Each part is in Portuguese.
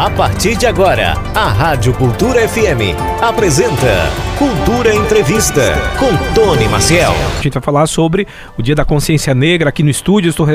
A partir de agora, a Rádio Cultura FM apresenta Cultura Entrevista com Tony Maciel. A gente vai falar sobre o Dia da Consciência Negra aqui no estúdio. Estou,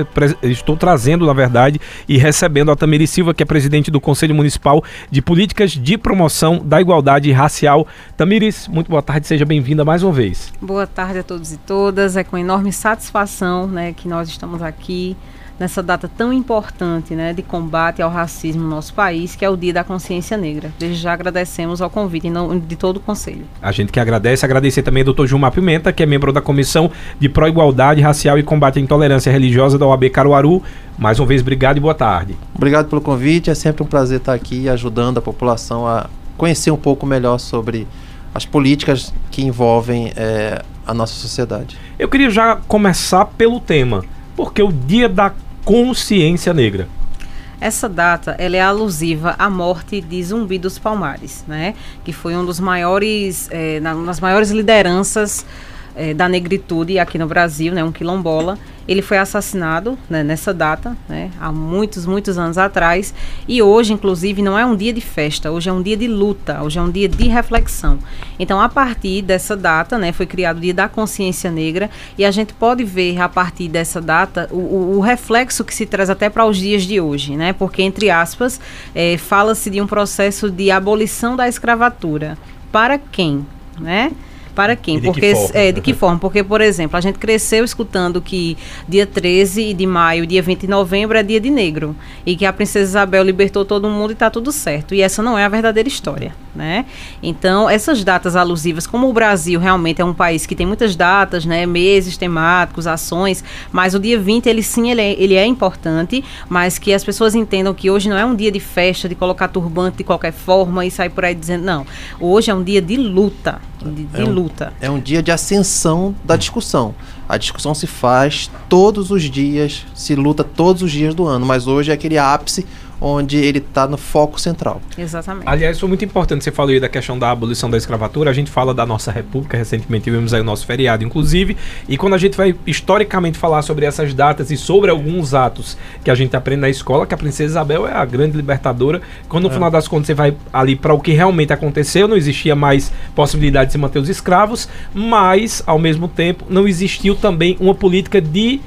estou trazendo, na verdade, e recebendo a Tamiri Silva, que é presidente do Conselho Municipal de Políticas de Promoção da Igualdade Racial. Tamiris, muito boa tarde, seja bem-vinda mais uma vez. Boa tarde a todos e todas. É com enorme satisfação né, que nós estamos aqui nessa data tão importante né, de combate ao racismo no nosso país, que é o Dia da Consciência Negra. Desde já agradecemos ao convite de todo o Conselho. A gente que agradece, agradecer também ao Dr. Gilmar Pimenta, que é membro da Comissão de Pró-Igualdade Racial e Combate à Intolerância Religiosa da OAB Caruaru. Mais uma vez, obrigado e boa tarde. Obrigado pelo convite, é sempre um prazer estar aqui ajudando a população a conhecer um pouco melhor sobre as políticas que envolvem é, a nossa sociedade. Eu queria já começar pelo tema, porque o Dia da Consciência Negra. Essa data ela é alusiva à morte de Zumbi dos Palmares, né? Que foi um dos maiores, é, uma das maiores lideranças é, da negritude aqui no Brasil, né, um quilombola. Ele foi assassinado né, nessa data, né, há muitos, muitos anos atrás. E hoje, inclusive, não é um dia de festa, hoje é um dia de luta, hoje é um dia de reflexão. Então, a partir dessa data, né, foi criado o Dia da Consciência Negra, e a gente pode ver, a partir dessa data, o, o, reflexo que se traz até para os dias de hoje, né? Porque, entre aspas, é, fala-se de um processo de abolição da escravatura. Para quem? Né? Para quem? de Porque que forma? é, de que forma? Porque, por exemplo, a gente cresceu escutando que dia 13 de maio, dia 20 de novembro é dia de negro e que a princesa Isabel libertou todo mundo e está tudo certo. E essa não é a verdadeira história, né? Então, essas datas alusivas, como o Brasil realmente é um país que tem muitas datas, né, meses temáticos, ações, mas o dia 20 ele sim ele é, ele é importante, mas que as pessoas entendam que hoje não é um dia de festa, de colocar turbante de qualquer forma e sair por aí dizendo não. Hoje é um dia de luta, de, de É um- luta. É um dia de ascensão da discussão. A discussão se faz todos os dias, se luta todos os dias do ano, mas hoje é aquele ápice onde ele está no foco central. Exatamente. Aliás, foi muito importante, você falou aí da questão da abolição da escravatura, a gente fala da nossa república, recentemente tivemos aí o nosso feriado, inclusive, e quando a gente vai historicamente falar sobre essas datas e sobre alguns atos que a gente aprende na escola, que a princesa Isabel é a grande libertadora, quando no final das contas você vai ali para o que realmente aconteceu, não existia mais possibilidade de se manter os escravos, mas, ao mesmo tempo, não existiu também uma política de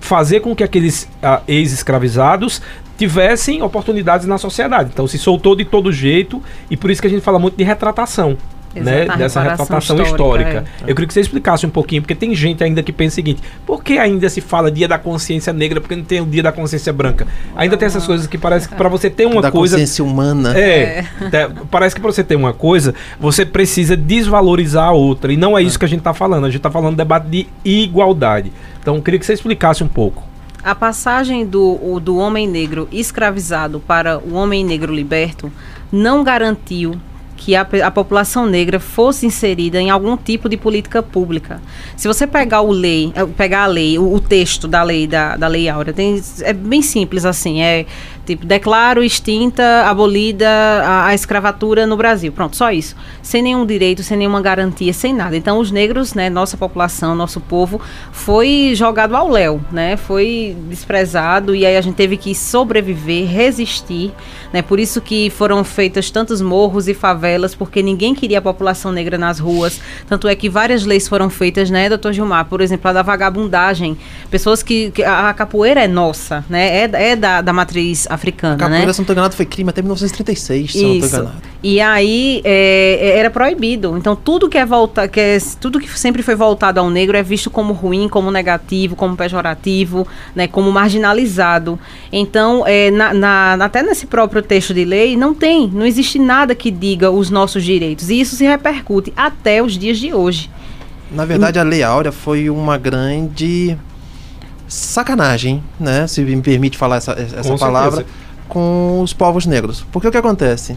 fazer com que aqueles ah, ex-escravizados tivessem oportunidades na sociedade. Então se soltou de todo jeito e por isso que a gente fala muito de retratação. Né, dessa retratação histórica. histórica, Eu queria que você explicasse um pouquinho, porque tem gente ainda que pensa o seguinte: por que ainda se fala dia da consciência negra, porque não tem o dia da consciência branca? Ainda tem essas coisas que parece que para você ter uma da coisa. consciência humana. É, te- parece que para você ter uma coisa, você precisa desvalorizar a outra. E não é isso que a gente está falando. A gente está falando de debate de igualdade. Então, eu queria que você explicasse um pouco. A passagem do, do homem negro escravizado para o homem negro liberto não garantiu que a, a população negra fosse inserida em algum tipo de política pública. Se você pegar o lei, eh, pegar a lei, o, o texto da lei da, da lei Áurea, tem, é bem simples assim, é tipo declaro extinta, abolida a, a escravatura no Brasil. Pronto, só isso. Sem nenhum direito, sem nenhuma garantia, sem nada. Então os negros, né, nossa população, nosso povo foi jogado ao léu, né? Foi desprezado e aí a gente teve que sobreviver, resistir, né? Por isso que foram feitas tantos morros e favelas, porque ninguém queria a população negra nas ruas. Tanto é que várias leis foram feitas, né, doutor Gilmar? Por exemplo, a da vagabundagem. Pessoas que, que a, capoeira é nossa, né? É, é da, da matriz africana, Capoeira, né? se não estou enganado, foi crime até 1936, se eu não estou Isso. enganado. E aí é, era proibido. Então tudo que é volta, que é, tudo que sempre foi voltado ao negro é visto como ruim, como negativo, como pejorativo, né, como marginalizado. Então, é, na, na- até nesse próprio texto de lei não tem, não existe nada que diga os nossos direitos. E isso se repercute até os dias de hoje. Na verdade, a Lei Áurea foi uma grande sacanagem, né? Se me permite falar essa, essa Com palavra, certeza. com os povos negros. Porque o que acontece?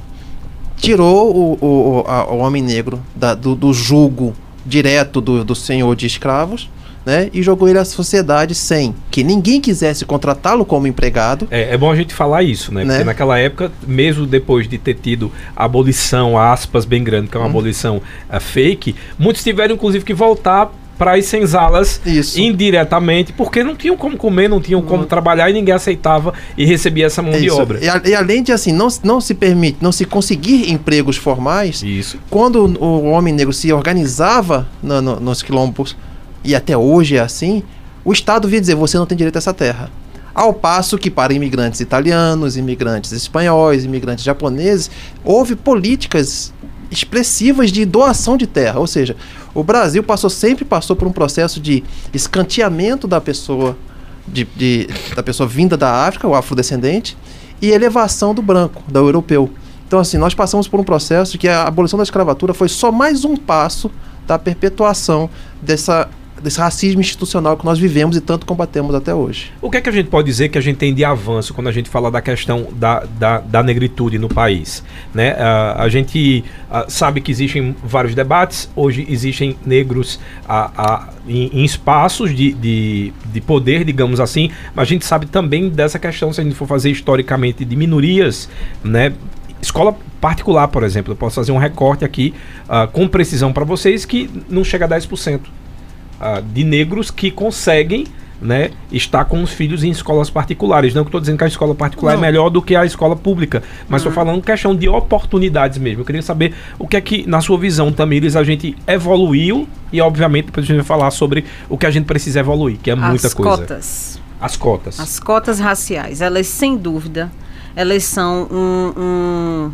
Tirou o, o, o, a- o homem negro da- do, do jugo direto do, do senhor de escravos, né? E jogou ele à sociedade sem que ninguém quisesse contratá-lo como empregado. É, é bom a gente falar isso, né? Né? Porque naquela época, mesmo depois de ter tido a abolição, aspas, bem grande, que é uma abolição ah, fake, muitos tiveram inclusive que voltar para as senzalas Isso. indiretamente, porque não tinham como comer, não tinham como trabalhar e ninguém aceitava e recebia essa mão É de isso. obra. E, a- e além de assim, não, não se permite, não se conseguir empregos formais, Isso. quando o, o homem negro se organizava na- no- nos quilombos, e até hoje é assim, o Estado via dizer, você não tem direito a essa terra. Ao passo que para imigrantes italianos, imigrantes espanhóis, imigrantes japoneses, houve políticas expressivas de doação de terra. Ou seja, o Brasil passou sempre passou por um processo de escanteamento da pessoa, de, de- da pessoa vinda da África, o afrodescendente, e elevação do branco, do europeu. Então, assim, nós passamos por um processo que a abolição da escravatura foi só mais um passo da perpetuação dessa, desse racismo institucional que nós vivemos e tanto combatemos até hoje. O que é que a gente pode dizer que a gente tem de avanço quando a gente fala da questão da, da, da negritude no país? Né? Ah, a gente ah, sabe que existem vários debates, hoje existem negros ah, em, em espaços de, de, de poder, digamos assim, mas a gente sabe também dessa questão, se a gente for fazer historicamente, de minorias, né? Escola particular, por exemplo, eu posso fazer um recorte aqui ah, com precisão para vocês que não chega a 10% ah, de negros que conseguem né, estar com os filhos em escolas particulares. Não que estou dizendo que a escola particular Não. é melhor do que a escola pública, mas estou falando questão de oportunidades mesmo. Eu queria saber o que é que, na sua visão, Tamires, a gente evoluiu e, obviamente, depois a gente vai falar sobre o que a gente precisa evoluir, que é muita As coisa. cotas. As cotas. As cotas raciais, elas sem dúvida, elas são um, um-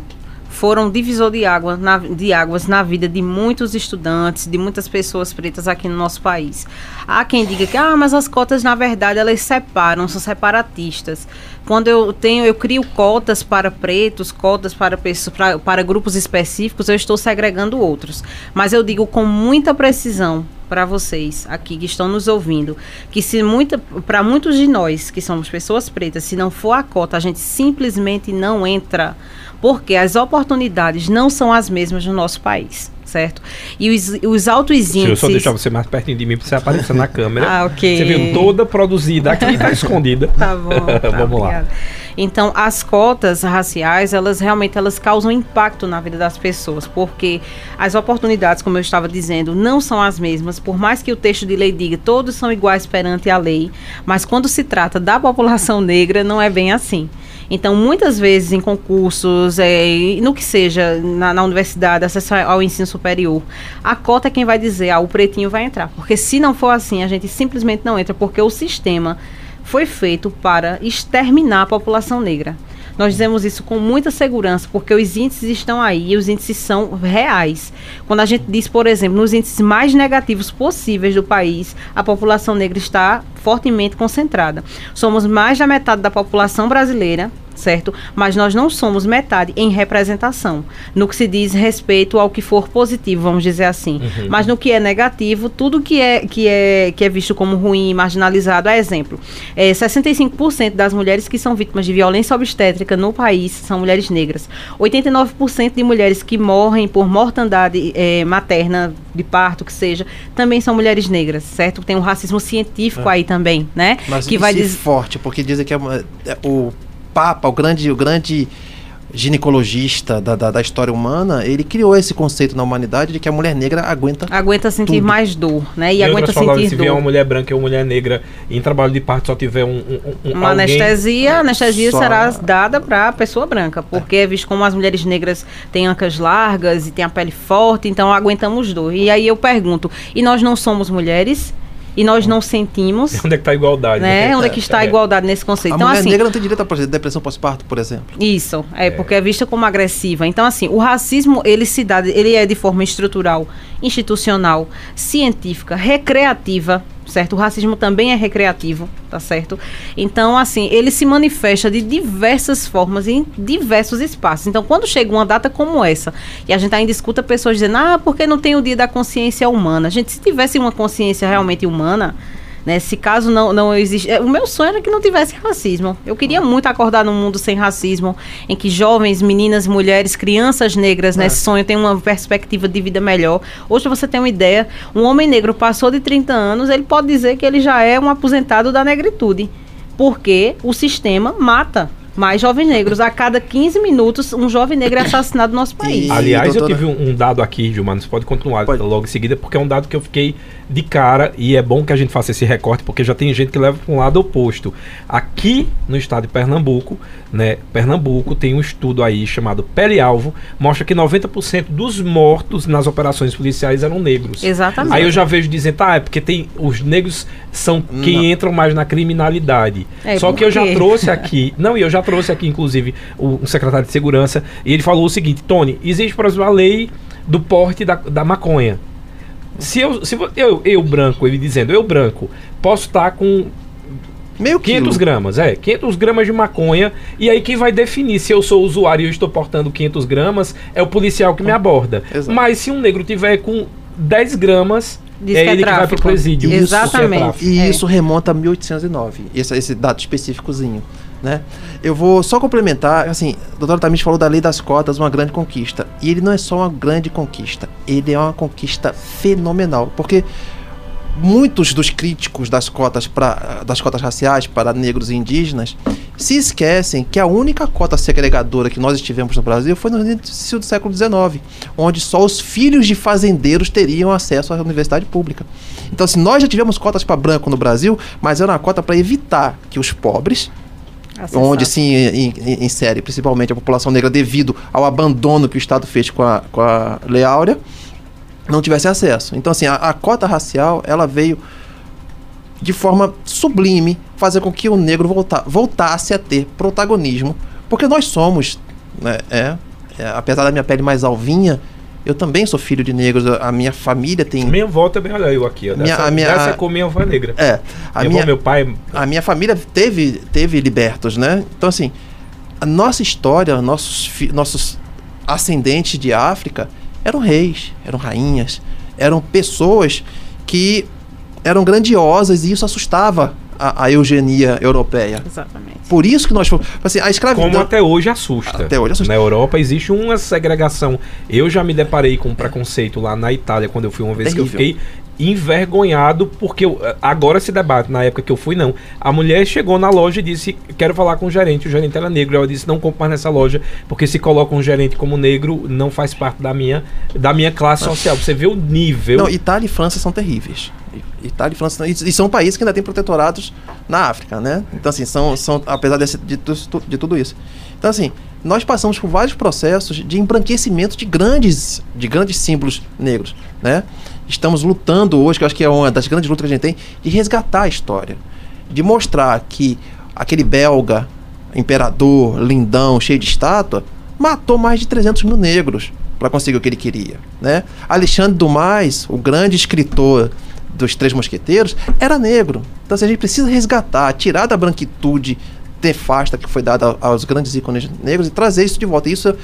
foram divisor de, água na- de águas na vida de muitos estudantes, de muitas pessoas pretas aqui no nosso país. Há quem diga que, ah, mas as cotas na verdade elas separam, são separatistas. Quando eu tenho, eu crio cotas para pretos, cotas para para, para grupos específicos, eu estou segregando outros. Mas eu digo com muita precisão para vocês aqui que estão nos ouvindo, que se muita para muitos de nós que somos pessoas pretas, se não for a cota, a gente simplesmente não entra, porque as oportunidades não são as mesmas no nosso país, certo? E os, os altos Deixa eu índices só deixar você mais pertinho de mim para você aparecer na câmera. Ah, ok. Você viu toda produzida aqui e tá escondida. Tá bom. tá, Vamos lá. obrigada. Então, as cotas raciais, elas realmente elas causam impacto na vida das pessoas, porque as oportunidades, como eu estava dizendo, não são as mesmas, por mais que o texto de lei diga todos são iguais perante a lei, mas quando se trata da população negra, não é bem assim. Então, muitas vezes em concursos, é, no que seja, na, na universidade, acesso ao ensino superior, a cota é quem vai dizer, ah, o pretinho vai entrar. Porque se não for assim, a gente simplesmente não entra, porque o sistema foi feito para exterminar a população negra. Nós dizemos isso com muita segurança, porque os índices estão aí e os índices são reais. Quando a gente diz, por exemplo, nos índices mais negativos possíveis do país, a população negra está fortemente concentrada. Somos mais da metade da população brasileira, certo? Mas nós não somos metade em representação, no que se diz respeito ao que for positivo, vamos dizer assim. Mas no que é negativo, tudo que é que é que é visto como ruim e marginalizado, é exemplo. É, 65% das mulheres que são vítimas de violência obstétrica no país são mulheres negras. 89% de mulheres que morrem por mortandade eh, materna, de parto, que seja, também são mulheres negras, certo? Tem um racismo científico aí também, né? Mas que isso vai é dizer forte, porque dizem que é uma- é o Papa, o grande, o grande ginecologista da, da, da história humana, ele criou esse conceito na humanidade de que a mulher negra aguenta aguenta sentir Tudo. mais dor, né? E Em aguenta outras palavras, sentir se vier dor. uma mulher branca ou uma mulher negra em trabalho de parto só tiver um, um, um Uma alguém- anestesia, a anestesia Só- será dada para a pessoa branca, porque é visto como as mulheres negras têm ancas largas e têm a pele forte, então aguentamos dor. E aí eu pergunto, e nós não somos mulheres? E nós não sentimos? Onde é que tá a igualdade? Né? Onde é que está a igualdade nesse conceito? A Então, mulher assim, negra não tem direito a depressão pós-parto, por exemplo. Isso, é, porque é vista como agressiva. Então, assim, o racismo, ele se dá, ele é de forma estrutural, institucional, científica, recreativa, certo? O racismo também é recreativo, tá certo? Então, assim, ele se manifesta de diversas formas em diversos espaços. Então, quando chega uma data como essa, e a gente ainda escuta pessoas dizendo, ah, porque não tem o dia da consciência humana. Gente, se tivesse uma consciência realmente humana, né? Se caso não, não existe. é, O meu sonho era que não tivesse racismo. Eu queria muito acordar num mundo sem racismo, em que jovens, meninas, mulheres, crianças negras, É. nesse sonho, tenham uma perspectiva de vida melhor. Hoje você tem uma ideia: um homem negro passou de 30 anos, ele pode dizer que ele já é um aposentado da negritude. Porque o sistema mata. mais jovens negros. A cada 15 minutos, um jovem negro é assassinado no nosso país. E- Aliás, doutora- eu tive um, um dado aqui, Gilmar, você pode continuar Pode. logo em seguida, porque é um dado que eu fiquei de cara e é bom que a gente faça esse recorte, porque já tem gente que leva para um lado oposto. Aqui no estado de Pernambuco, né, Pernambuco tem um estudo aí chamado Pele Alvo, mostra que 90% dos mortos nas operações policiais eram negros. Exatamente. Aí eu já vejo dizendo, ah, é porque tem os negros são quem Não. entram mais na criminalidade. É, Só que eu já trouxe aqui, não, e eu já trouxe aqui inclusive o, um secretário de segurança e ele falou o seguinte, Tony, existe por exemplo a lei do porte da, da maconha. Se eu, se eu, eu branco, ele dizendo, eu branco, posso estar com Meio 500 quilo. gramas, é, 500 gramas de maconha, e aí quem vai definir se eu sou usuário e eu estou portando 500 gramas é o policial que me aborda. Exato. Mas se um negro tiver com 10 gramas, Diz é que é ele que vai pro presídio. Isso, Exatamente. porque é. E É. isso remonta a 1809, esse, esse dado específicozinho, né? Eu vou só complementar, assim, o doutor Tamires falou da lei das cotas, uma grande conquista. E ele não é só uma grande conquista, ele é uma conquista fenomenal, porque muitos dos críticos das cotas para das cotas raciais para negros e indígenas se esquecem que a única cota segregadora que nós tivemos no Brasil foi no início do século XIX, onde só os filhos de fazendeiros teriam acesso à universidade pública. Então, assim, nós já tivemos cotas para branco no Brasil, mas era uma cota para evitar que os pobres, Acessar. onde se in- in- insere principalmente a população negra devido ao abandono que o Estado fez com a, com a Lei Áurea, não tivesse acesso. Então, assim, a, a cota racial, ela veio de forma sublime fazer com que o negro volta, voltasse a ter protagonismo, porque nós somos, né, é, é, apesar da minha pele mais alvinha, eu também sou filho de negros, a minha família tem... Minha avó também, olha eu aqui, ó. Minha- Dessa, a minha- dessa cor, minha avó é negra. É, a minha, minha, avó, meu pai, a minha família teve, teve libertos, né? Então, assim, a nossa história, nossos, nossos ascendentes de África eram reis, eram rainhas, eram pessoas que eram grandiosas e isso assustava a, a eugenia europeia. Exatamente. Por isso que nós fomos. Assim, a escravidão. como até hoje assusta. Até hoje assusta. Na Europa existe uma segregação. Eu já me deparei com um preconceito lá na Itália quando eu fui uma vez que eu Terrível. fiquei envergonhado porque eu- agora se debate, na época que eu fui não. A mulher chegou na loja e disse: "Quero falar com o gerente". O gerente era negro. Ela disse: "Não compro mais nessa loja, porque se coloca um gerente como negro, não faz parte da minha da minha classe social". Você vê o nível. Não, Itália e França são terríveis. Itália e França. E são países que ainda têm protetorados na África, né? Então, assim, são, são apesar desse, de, de tudo isso. Então, assim, nós passamos por vários processos de embranquecimento de grandes, de grandes símbolos negros, né? Estamos lutando hoje, que eu acho que é uma das grandes lutas que a gente tem, de resgatar a história. De mostrar que aquele belga, imperador, lindão, cheio de estátua, matou mais de 300 mil negros para conseguir o que ele queria, né? Alexandre Dumas, o grande escritor dos Três Mosqueteiros, era negro. Então assim, a gente precisa resgatar, tirar da branquitude nefasta que foi dada aos grandes ícones negros e trazer isso de volta. Isso,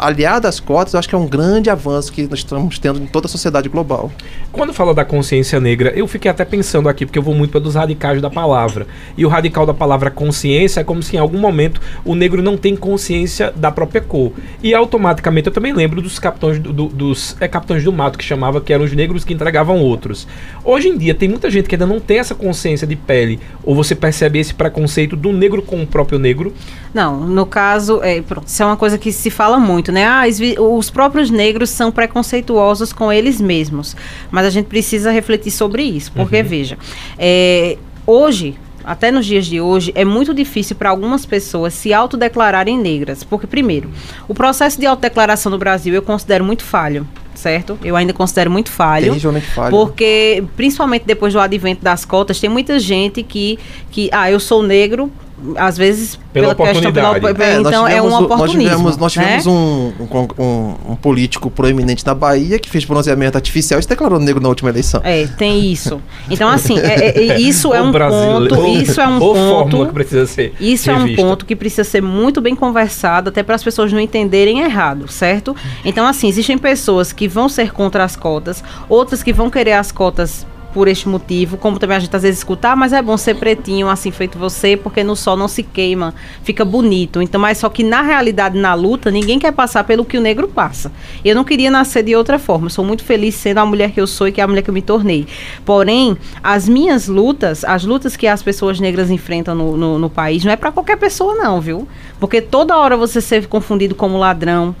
aliado às cotas, eu acho que é um grande avanço que nós estamos tendo em toda a sociedade global. Quando fala da consciência negra, eu fiquei até pensando aqui, porque eu vou muito para dos radicais da palavra. E o radical da palavra consciência é como se em algum momento o negro não tem consciência da própria cor. E automaticamente eu também lembro dos capitães do, do- dos é, capitães do mato que chamava que eram os negros que entregavam outros. Hoje em dia tem muita gente que ainda não tem essa consciência de pele. Ou você percebe esse preconceito do negro com o próprio negro? Não, no caso, é, pronto, isso é uma coisa que se fala muito, né? Ah, os próprios negros são preconceituosos com eles mesmos. Mas a gente precisa refletir sobre isso. Porque, veja, é, hoje, até nos dias de hoje, é muito difícil para algumas pessoas se autodeclararem negras. Porque, primeiro, o processo de autodeclaração no Brasil eu considero muito falho, certo? Eu ainda considero muito falho. Terrivelmente falho. Porque, principalmente depois do advento das cotas, tem muita gente que, que ah, eu sou negro, às vezes Pela questão pela- oportunidade. É, nós então é tivemos um o- nós oportunismo. tivemos, nós né? tivemos um, um, um- um político proeminente na Bahia que fez bronzeamento artificial e se declarou negro na última eleição. É, tem isso. Então, assim, é- é- é- isso é O um ponto. Isso é um ou fórmula que ponto. precisa ser. Isso é um revista. ponto que precisa ser muito bem conversado, até para as pessoas não entenderem errado, certo? Então, assim, existem pessoas que vão ser contra as cotas, outras que vão querer as cotas por este motivo, como também a gente às vezes escuta, ah, mas é bom ser pretinho, assim feito você, porque no sol não se queima, fica bonito. Então, mas só que na realidade, na luta, ninguém quer passar pelo que o negro passa. Eu não queria nascer de outra forma. Eu sou muito feliz sendo a mulher que eu sou e que é a mulher que eu me tornei. Porém, as minhas lutas, as lutas que as pessoas negras enfrentam no, no, no país, não é para qualquer pessoa, não, viu? Porque toda hora você ser confundido como ladrão,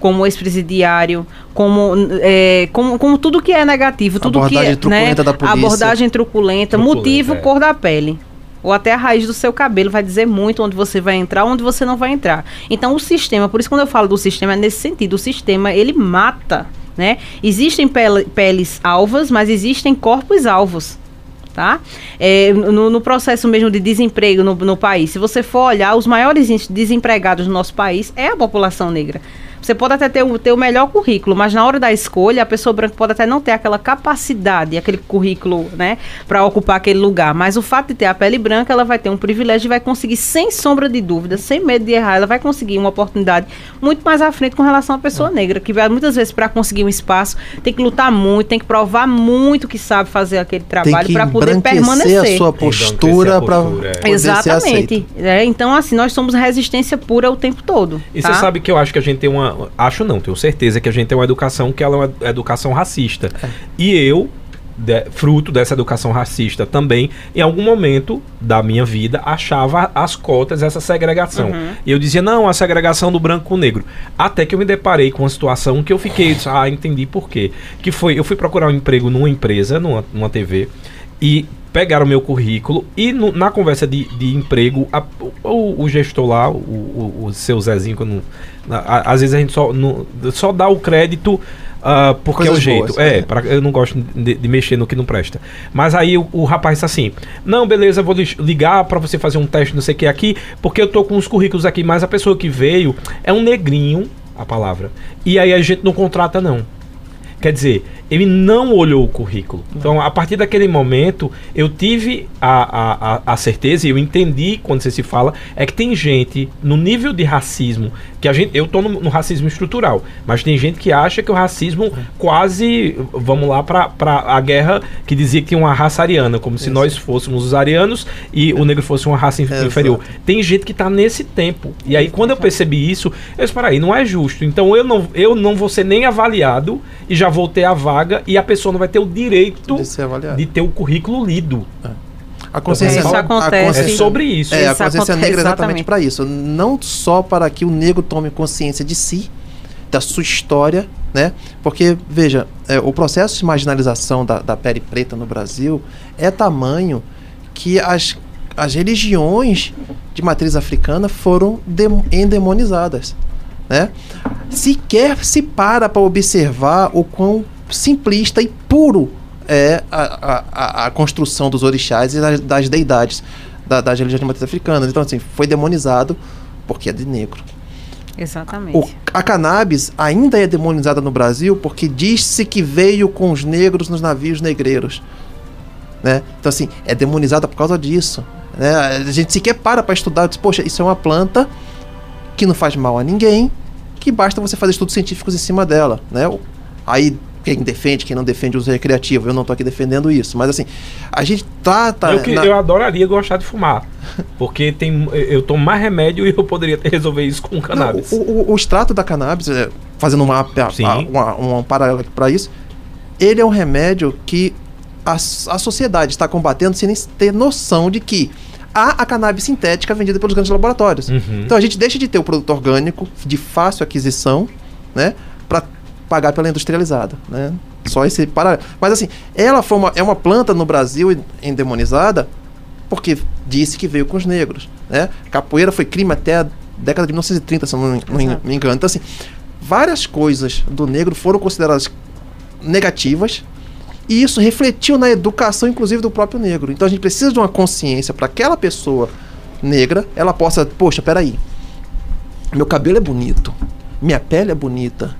como ex-presidiário, como, é, como, como tudo que é negativo, tudo abordagem que é né, truculenta da polícia. abordagem truculenta, Truculenta, motivo, é. cor da pele. Ou até a raiz do seu cabelo vai dizer muito onde você vai entrar, onde você não vai entrar. Então o sistema, por isso quando eu falo do sistema é nesse sentido, o sistema ele mata, né? Existem pele- peles alvas, mas existem corpos alvos tá? É, no, no processo mesmo de desemprego no, no país, se você for olhar, os maiores desempregados no nosso país é a população negra. Você pode até ter o, ter o melhor currículo, mas na hora da escolha, a pessoa branca pode até não ter aquela capacidade, aquele currículo, né, para ocupar aquele lugar. Mas o fato de ter a pele branca, ela vai ter um privilégio e vai conseguir, sem sombra de dúvida, sem medo de errar, ela vai conseguir uma oportunidade muito mais à frente com relação à pessoa negra, que vai, muitas vezes, para conseguir um espaço, tem que lutar muito, tem que provar muito que sabe fazer aquele trabalho para poder permanecer. a sua postura para postura, é. Exatamente. É, então, assim, nós somos resistência pura o tempo todo. E tá? você sabe que eu acho que a gente tem uma. Acho não, tenho certeza que a gente tem uma educação que ela é uma educação racista. E eu, de- fruto dessa educação racista também, em algum momento da minha vida, achava as cotas, essa segregação. E eu dizia, não, a segregação do branco com o negro. Até que eu me deparei com uma situação que eu fiquei, ah, entendi por quê. Que foi, eu fui procurar um emprego numa empresa, numa, numa TV, e pegaram meu currículo e no- na conversa de, de emprego, a- o, o gestor lá, o, o, o seu Zezinho, não- a- às vezes a gente só, não- só dá o crédito ah, porque é o Coisas jeito. boas, é, é. pra- eu não gosto de, de mexer no que não presta. Mas aí o, o rapaz disse assim: Não, beleza, vou ligar pra você fazer um teste, não sei o que aqui, porque eu tô com os currículos aqui, mas a pessoa que veio é um negrinho, a palavra. E aí a gente não contrata, não. Quer dizer, ele não olhou o currículo. Então, a partir daquele momento, eu tive a, a, a, certeza e eu entendi quando você se fala, é que tem gente no nível de racismo, que a gente. Eu tô no, no racismo estrutural, mas tem gente que acha que o racismo quase. Vamos lá pra a guerra que dizia que tinha uma raça ariana, como se nós fôssemos os arianos e o negro fosse uma raça Exato. inferior. Tem gente que tá nesse tempo. E aí, quando eu percebi isso, eu disse, peraí, não é justo. Então eu não, eu não vou ser nem avaliado e já vou ter a vaga e a pessoa não vai ter o direito De de ter o currículo lido. A consciência, É, isso a acontece. consciência- É sobre isso. É, a Isso consciência acontece, negra é exatamente exatamente. para isso. Não só para que o negro tome consciência de si, da sua história, né? Porque, veja, é, o processo de marginalização da, da pele preta no Brasil é tamanho que as, as religiões de matriz africana foram dem- endemonizadas, né? Sequer se para para observar o quão simplista e puro é a, a, a, construção dos orixás e das, das deidades da, das religiões matriz africanas. Então, assim, foi demonizado porque é de negro. Exatamente. O, a cannabis ainda é demonizada no Brasil porque diz-se que veio com os negros nos navios negreiros. Né? Então, assim, é demonizada por causa disso. Né? A gente sequer para para estudar, diz, poxa, isso é uma planta que não faz mal a ninguém, que basta você fazer estudos científicos em cima dela. Né? Aí, quem defende, quem não defende o uso recreativo, eu não tô aqui defendendo isso. Mas, assim, a gente trata. eu, que- na- eu adoraria gostar de fumar. Porque tem, eu tomo mais remédio e eu poderia ter resolver isso com Não, cannabis. o, o- o extrato da cannabis, é, fazendo uma, a- uma, uma paralela para isso, ele é um remédio que a, a sociedade está combatendo sem nem ter noção de que há a cannabis sintética vendida pelos grandes laboratórios. Uhum. Então a gente deixa de ter o produto orgânico de fácil aquisição, né, para pagar pela industrializada, né? Só esse paralelo. Mas assim, ela foi uma, é uma planta no Brasil endemonizada porque disse que veio com os negros, né? Capoeira foi crime até a década de 1930, se eu não, não me engano. Então assim, várias coisas do negro foram consideradas negativas e isso refletiu na educação, inclusive, do próprio negro. Então a gente precisa de uma consciência para aquela pessoa negra, ela possa, poxa, peraí, meu cabelo é bonito, minha pele é bonita,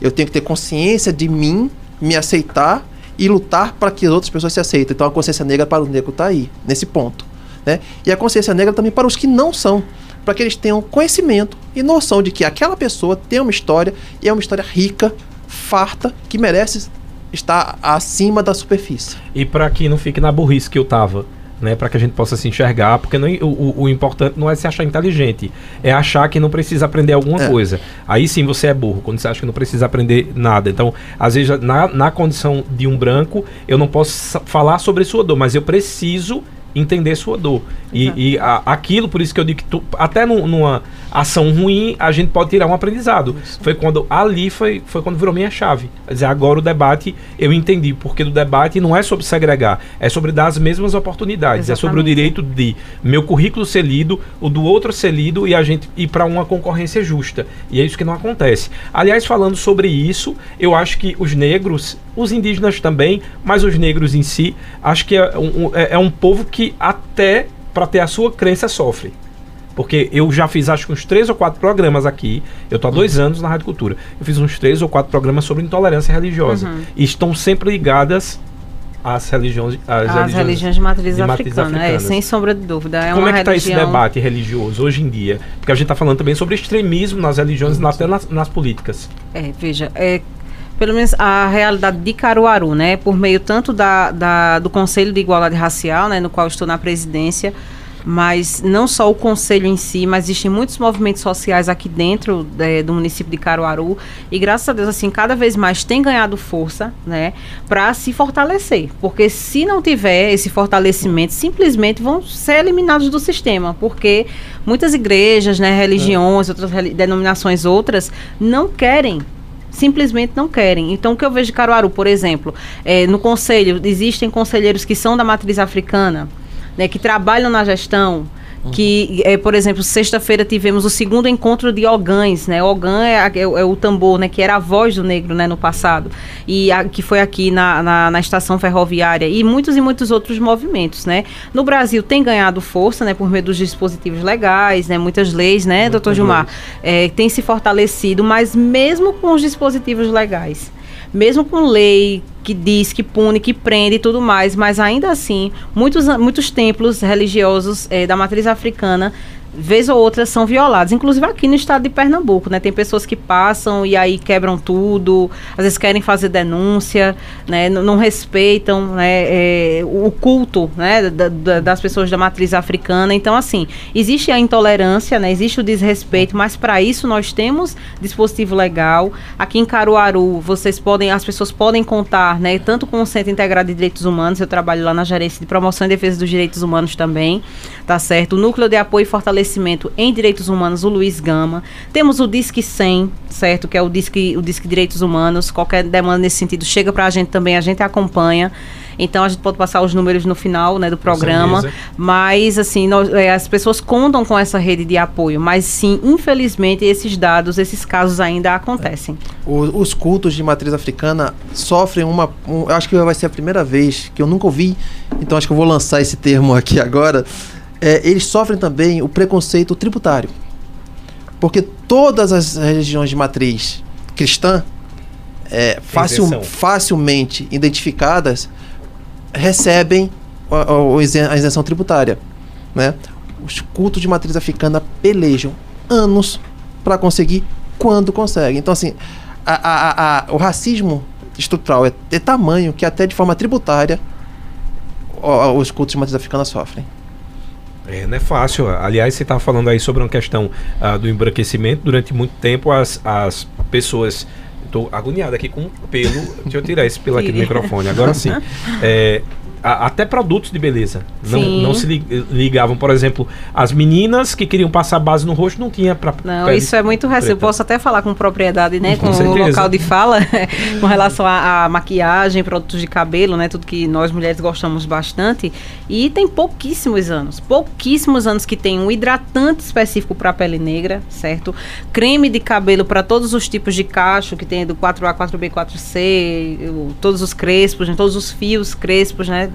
eu tenho que ter consciência de mim, me aceitar e lutar para que as outras pessoas se aceitem. Então a consciência negra para o negro está aí, nesse ponto. Né? E a consciência negra também para os que não são, para que eles tenham conhecimento e noção de que aquela pessoa tem uma história e é uma história rica, farta, que merece está acima da superfície. E para que não fique na burrice que eu tava, né, para que a gente possa se enxergar, porque não, o, o, importante não é se achar inteligente, é achar que não precisa aprender alguma É. coisa. Aí sim você é burro, quando você acha que não precisa aprender nada. Então, às vezes, na, na condição de um branco, eu não posso falar sobre sua dor, mas eu preciso entender sua dor. E, e a- aquilo, por isso que eu digo que tu- até nu- numa ação ruim, a gente pode tirar um aprendizado. Foi quando ali foi, foi quando virou minha chave. Quer dizer, agora o debate eu entendi, porque do debate não é sobre segregar, é sobre dar as mesmas oportunidades, é sobre o Exatamente. direito de meu currículo ser lido, o do outro ser lido e a gente ir para uma concorrência justa. E é isso que não acontece. Aliás, falando sobre isso, eu acho que os negros, os indígenas também, mas os negros em si, acho que é um, um- é- é um povo que até para ter a sua crença sofre. Porque eu já fiz acho que uns três ou quatro programas aqui. Eu tô há dois anos na Rádio Cultura. Eu fiz uns três ou quatro programas sobre intolerância religiosa. Uhum. E estão sempre ligadas às religiões. Às, As religiões de matriz de matriz africana, é, africanas. sem sombra de dúvida. É Como é que está esse religião- debate religioso hoje em dia? Porque a gente está falando também sobre extremismo nas religiões e até nas, nas políticas. É, veja, é, pelo menos a realidade de Caruaru, né, por meio tanto da, da- do Conselho de Igualdade Racial, né, no qual estou na presidência, mas não só o conselho em si, mas existem muitos movimentos sociais aqui dentro é, do município de Caruaru. E graças a Deus assim cada vez mais tem ganhado força, né, para se fortalecer, porque se não tiver esse fortalecimento, simplesmente vão ser eliminados do sistema, porque muitas igrejas, né, religiões, outras reli- denominações outras não querem simplesmente não querem. Então, o que eu vejo de Caruaru, por exemplo, é, no conselho, existem conselheiros que são da matriz africana, né, que trabalham na gestão. Que, é, por exemplo, sexta-feira tivemos o segundo encontro de Ogães, né? Ogã é, é o- é o tambor, né? Que era a voz do negro, né? No passado. E a- que foi aqui na, na, na estação ferroviária. E muitos e muitos outros movimentos, né? No Brasil tem ganhado força, né? Por meio dos dispositivos legais, né? Muitas leis, né, doutor Gilmar? é, tem se fortalecido, mas mesmo com os dispositivos legais, mesmo com lei que diz, que pune, que prende e tudo mais, mas ainda assim, muitos, muitos templos religiosos eh, da matriz africana, vez ou outra, são violados. Inclusive aqui no estado de Pernambuco, né? Tem pessoas que passam e aí quebram tudo, às vezes querem fazer denúncia, né? N- Não respeitam né? eh, o culto né? da- da- das pessoas da matriz africana. Então, assim, existe a intolerância, né? Existe o desrespeito, mas para isso nós temos dispositivo legal. Aqui em Caruaru, vocês podem, as pessoas podem contar, né? Tanto com o Centro Integrado de Direitos Humanos, eu trabalho lá na gerência de promoção e defesa dos direitos humanos também, tá certo? O Núcleo de Apoio e em Direitos Humanos, o Luiz Gama. Temos o Disque 100, certo? Que é o Disque, o Disque Direitos Humanos. Qualquer demanda nesse sentido chega para a gente também, a gente acompanha. Então a gente pode passar os números no final né, do programa. Mas, assim, nós- é, as pessoas contam com essa rede de apoio. Mas, sim, infelizmente, esses dados, esses casos ainda acontecem. O- os cultos de matriz africana sofrem uma. um- eu acho que vai ser a primeira vez que eu nunca ouvi, então acho que eu vou lançar esse termo aqui agora. É, eles sofrem também o preconceito tributário. Porque todas as religiões de matriz cristã, é, facil- facilmente identificadas, recebem a, a- isen- a isenção tributária. Né? Os cultos de matriz africana pelejam anos para conseguir quando conseguem. Então, assim, a- a- o racismo estrutural é de tamanho que até de forma tributária os cultos de matriz africana sofrem. É, não é fácil. Aliás, você estava falando aí sobre uma questão ah, do embranquecimento. Durante muito tempo, as, as pessoas. Estou agoniado aqui com um pelo. Deixa eu tirar esse pelo aqui do microfone. Agora sim. É, a- até produtos de beleza não, não se li- ligavam. Por exemplo, as meninas que queriam passar base no rosto não tinha para. Não, isso é muito recente. Eu posso até falar com propriedade, né? Com Com, o local de fala, com relação à, maquiagem, produtos de cabelo, né? Tudo que nós mulheres gostamos bastante. E tem pouquíssimos anos. Pouquíssimos anos que tem um hidratante específico para pele negra, certo? Creme de cabelo para todos os tipos de cacho, que tem do 4A, 4B, 4C, o- todos os crespos, né, todos os fios crespos, né?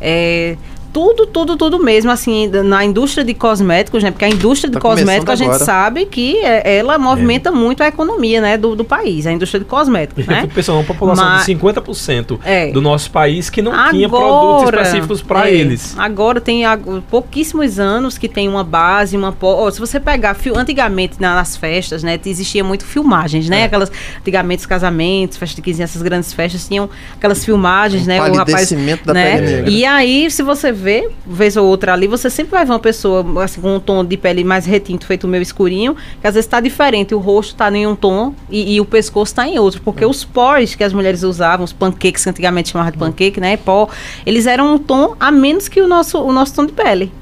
É, tudo, tudo, tudo mesmo, assim, na indústria de cosméticos, né? Porque a indústria de Tá cosméticos, a gente agora. sabe que é, ela movimenta muito a economia, né, do, do país, a indústria de cosméticos, Eu né? fico pensando, uma população Mas- de 50% É. do nosso país que não tinha produtos específicos para é, eles. Agora tem ag- pouquíssimos anos que tem uma base, uma ó, se você pegar antigamente na- nas festas, né, existia muito filmagens, É. né? Aquelas antigamente os casamentos, festas de 15 essas grandes festas tinham aquelas filmagens, né? O rapaz, da né? pele negra. E aí, se você vê, vez ou outra ali, você sempre vai ver uma pessoa assim, com um tom de pele mais retinto, feito o meu escurinho, que às vezes está diferente. O rosto está em um tom e, e o pescoço está em outro. Porque os pós que as mulheres usavam, os pancakes que antigamente chamavam de pancake, né? Pó, eles eram um tom a menos que o nosso, o nosso tom de pele.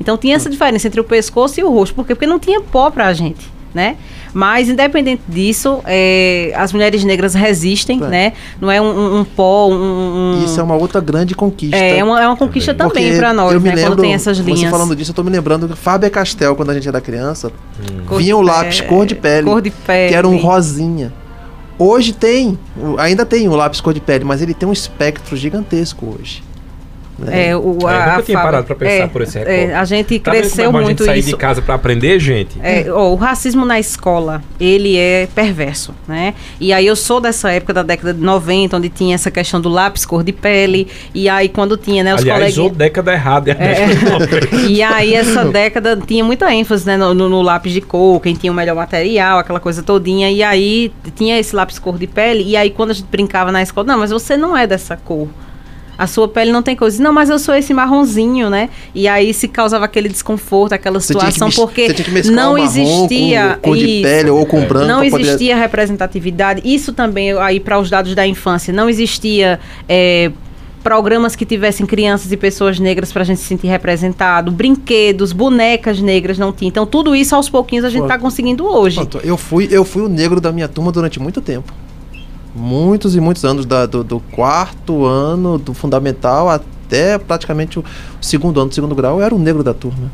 Então tinha essa diferença entre o pescoço e o rosto. Por quê? Porque não tinha pó pra gente, né? Mas, independente disso, é, as mulheres negras resistem, É. né? Não é um, um- pó, um... um- Isso é uma outra grande conquista. é, é uma, é uma conquista também Porque pra nós, eu me né? lembro, quando tem essas Você linhas. falando disso, eu tô me lembrando que Faber Castell, quando a gente era criança, Cor vinha o lápis cor de pele, Cor de pele. que era um rosinha. Hoje tem, ainda tem o lápis cor de pele, mas ele tem um espectro gigantesco hoje. Né? É, o, É, a, eu nunca a tinha parado pra pensar é, por esse é, recorte. A gente Tá cresceu é bom muito a gente sair isso. de casa para aprender, gente? É, ó, o racismo na escola, ele é perverso, né? E aí eu sou dessa época da década de 90, onde tinha essa questão do lápis cor de pele, e aí quando tinha, né, os Aliás, coleguinhas... ou década errada. É a É. década de 90. E aí essa década tinha muita ênfase né, no, no- no lápis de cor, quem tinha o melhor material, aquela coisa todinha. E aí tinha esse lápis cor de pele. E aí quando a gente brincava na escola, não, mas você não é dessa cor. A sua pele não tem coisa. Não, mas eu sou esse marronzinho, né? E aí se causava aquele desconforto, aquela situação, porque não existia com de pele ou com branco Não pra poder- existia representatividade. Isso também, aí, para os dados da infância, não existia. é, Programas que tivessem crianças e pessoas negras para a gente se sentir representado, brinquedos, bonecas negras não tinha. Então, tudo isso aos pouquinhos a gente está conseguindo hoje. Pronto, eu fui, eu fui o negro da minha turma durante muito tempo. Muitos e muitos anos, da- do, do quarto ano, do fundamental até praticamente o segundo ano do segundo grau, eu era o negro da turma.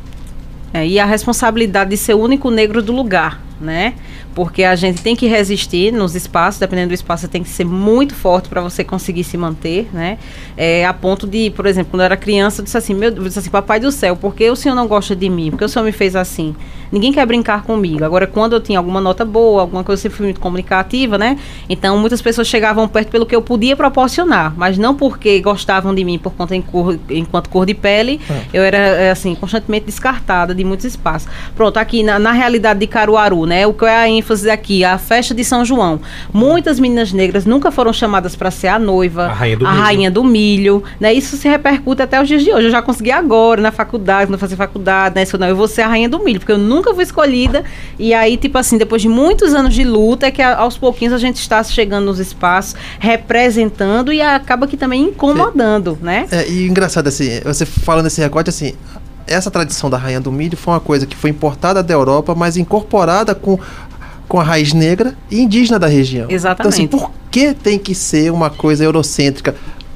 É, e a responsabilidade de ser o único negro do lugar, né? Porque a gente tem que resistir nos espaços, dependendo do espaço, você tem que ser muito forte para você conseguir se manter, né? É, a ponto de, por exemplo, quando eu era criança, eu disse assim, meu Deus, assim, papai do céu, por que o senhor não gosta de mim? Por que o senhor me fez assim? Ninguém quer brincar comigo. Agora, quando eu tinha alguma nota boa, alguma coisa, eu sempre fui muito comunicativa, né? Então, muitas pessoas chegavam perto pelo que eu podia proporcionar, mas não porque gostavam de mim por conta em cor, enquanto cor de pele, eu era, é, assim, constantemente descartada de muitos espaços. Pronto, aqui na, na realidade de Caruaru, né? O que é a ênfase aqui? A festa de São João. Muitas meninas negras nunca foram chamadas para ser a noiva, A rainha do milho. rainha do milho, né? Isso se repercute até os dias de hoje. Eu já consegui agora, na faculdade, quando eu fazer faculdade, né? Isso não, eu vou ser a rainha do milho, porque eu nunca fui escolhida. E aí, tipo assim, depois de muitos anos de luta, é que a- aos pouquinhos a gente está chegando nos espaços, representando e acaba que também incomodando, né? É, e engraçado assim, você falando esse recorte assim, essa tradição da rainha do milho foi uma coisa que foi importada da Europa, mas incorporada com com a raiz negra e indígena da região. Exatamente. Então assim, por que tem que ser uma coisa eurocêntrica?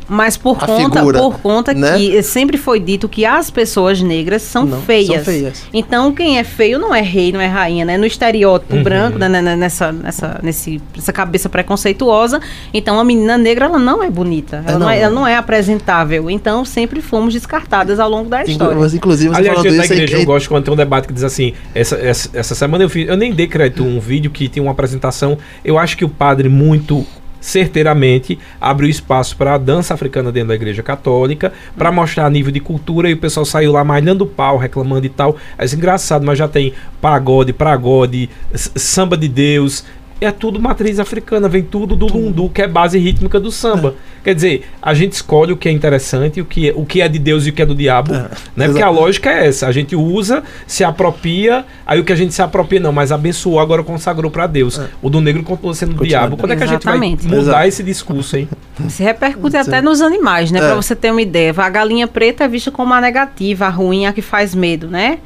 Mas por A conta, figura, por conta né? que sempre foi dito que as pessoas negras são Não, feias. são feias. Então quem é feio não é rei, não é rainha, né? No estereótipo Uhum. branco, né, né, né, nessa, nessa, nesse, essa cabeça preconceituosa, então a menina negra ela não é bonita, ela, É, não. não. é, ela não é apresentável. Então sempre fomos descartadas ao longo da história. Inclu- Inclusive, você Aliás, falando da isso, igreja é- eu gosto quando tem um debate que diz assim, essa, essa, essa semana eu fiz, eu nem dei crédito um vídeo que tinha uma apresentação, eu acho que o padre muito certeiramente abriu espaço para a dança africana dentro da igreja católica, para mostrar nível de cultura e o pessoal saiu lá malhando pau, reclamando e tal. É engraçado, mas já tem pagode, pragode, samba de Deus, é tudo matriz africana, vem tudo do lundu, que é base rítmica do samba. Quer dizer, a gente escolhe o que é interessante, o que é, o que é de Deus e o que é do diabo, É, né? Porque a lógica é essa, a gente usa, se apropria, aí o que a gente se apropria não, mas abençoou, agora consagrou para Deus. O do negro continua sendo do Continua. diabo. Quando é que a gente vai Exatamente. mudar Exato. esse discurso, hein? Se repercute Sim. até nos animais, né? É. Pra você ter uma ideia. A galinha preta é vista como a negativa, a ruim, a que faz medo, né?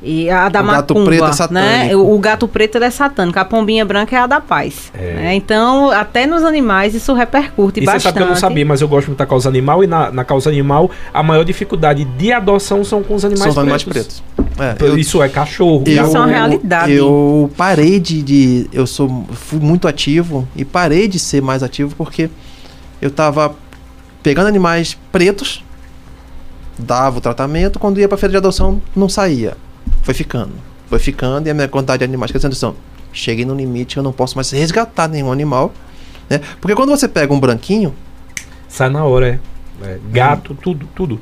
E a da O gato macumba, preto é né? satânico. O, o gato preto ele é satânico, a pombinha branca é a da paz. É. né? Então, até nos animais isso repercute E você bastante. sabe que eu não sabia, mas eu gosto muito da causa animal, e na, na causa animal, a maior dificuldade de adoção são com os animais são os animais pretos. pretos. É, eu- Isso é cachorro, Eu- gato. Isso é uma realidade. Eu parei de, de- Eu sou, fui muito ativo e parei de ser mais ativo porque eu tava pegando animais pretos dava o tratamento, quando ia para feira de adoção, não saía. Foi ficando, foi ficando, e a minha quantidade de animais crescendo. Então, cheguei no limite, eu não posso mais resgatar nenhum animal. Né? Porque quando você pega um branquinho, Sai na hora, é. É, Gato, tudo, tudo.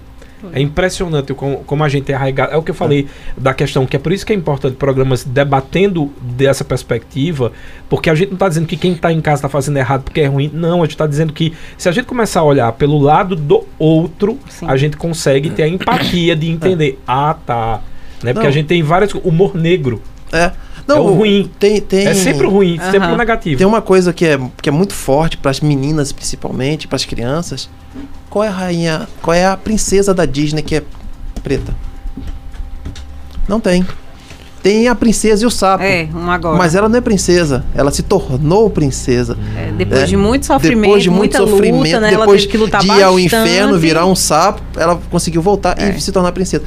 É impressionante como, como a gente é arraigado. É o que eu falei da questão, que é por isso que é importante programas debatendo dessa perspectiva, porque a gente não está dizendo que quem está em casa está fazendo errado porque é ruim. Não, a gente está dizendo que se a gente começar a olhar pelo lado do outro, Sim. a gente consegue ter a empatia de entender. Ah, tá. Né? Porque Não. a gente tem vários. Humor negro. é. Não, É o ruim. Tem, tem, É sempre ruim, sempre Aham. o negativo. Tem uma coisa que é, que é muito forte para as meninas, principalmente, para as crianças. Qual é a rainha, qual é a princesa da Disney que é preta? Não tem. Tem a princesa e o sapo. É, um agora. Mas ela não é princesa, ela se tornou princesa. É, depois É. de muito sofrimento, depois de muito muita sofrimento, luta, né? ela depois teve que lutar de ir bastante. ao inferno, virar um sapo, ela conseguiu voltar É. e se tornar princesa.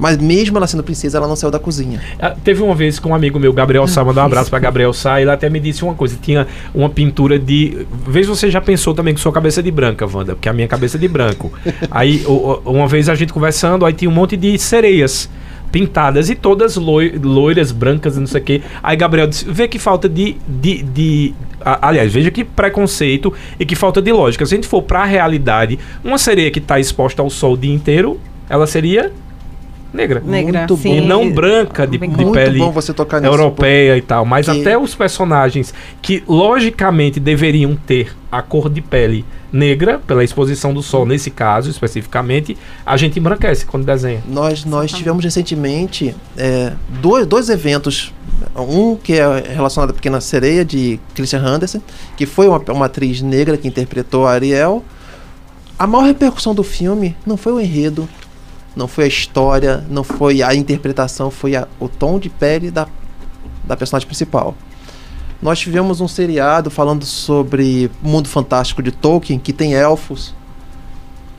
Mas mesmo ela sendo princesa, ela não saiu da cozinha. Ah, Teve uma vez com um amigo meu, Gabriel Sá, mandar um abraço pra Gabriel Sá, ele até me disse uma coisa, tinha uma pintura de... Vez você já pensou também que sua cabeça é de branca, Wanda, porque a minha cabeça é de branco. aí, uma vez a gente conversando, aí tinha um monte de sereias pintadas e todas loi- loiras, brancas e não sei o quê. Aí Gabriel disse, vê que falta de... de, de a- aliás, veja que preconceito e que falta de lógica. Se a gente for pra realidade, uma sereia que tá exposta ao sol o dia inteiro, ela seria negra. Negra, Muito sim. E não branca de, de Muito pele bom você tocar nisso. europeia e tal, mas Que- até os personagens que logicamente deveriam ter a cor de pele negra, pela exposição do sol nesse caso especificamente, a gente embranquece quando desenha. Nós, nós tivemos recentemente é, dois, dois eventos. Um que é relacionado à Pequena Sereia, de Christian Andersen, que foi uma, uma atriz negra que interpretou a Ariel. A maior repercussão do filme não foi o enredo, não foi a história, não foi a interpretação, foi a- o tom de pele da, da personagem principal. Nós tivemos um seriado falando sobre o mundo fantástico de Tolkien, que tem elfos.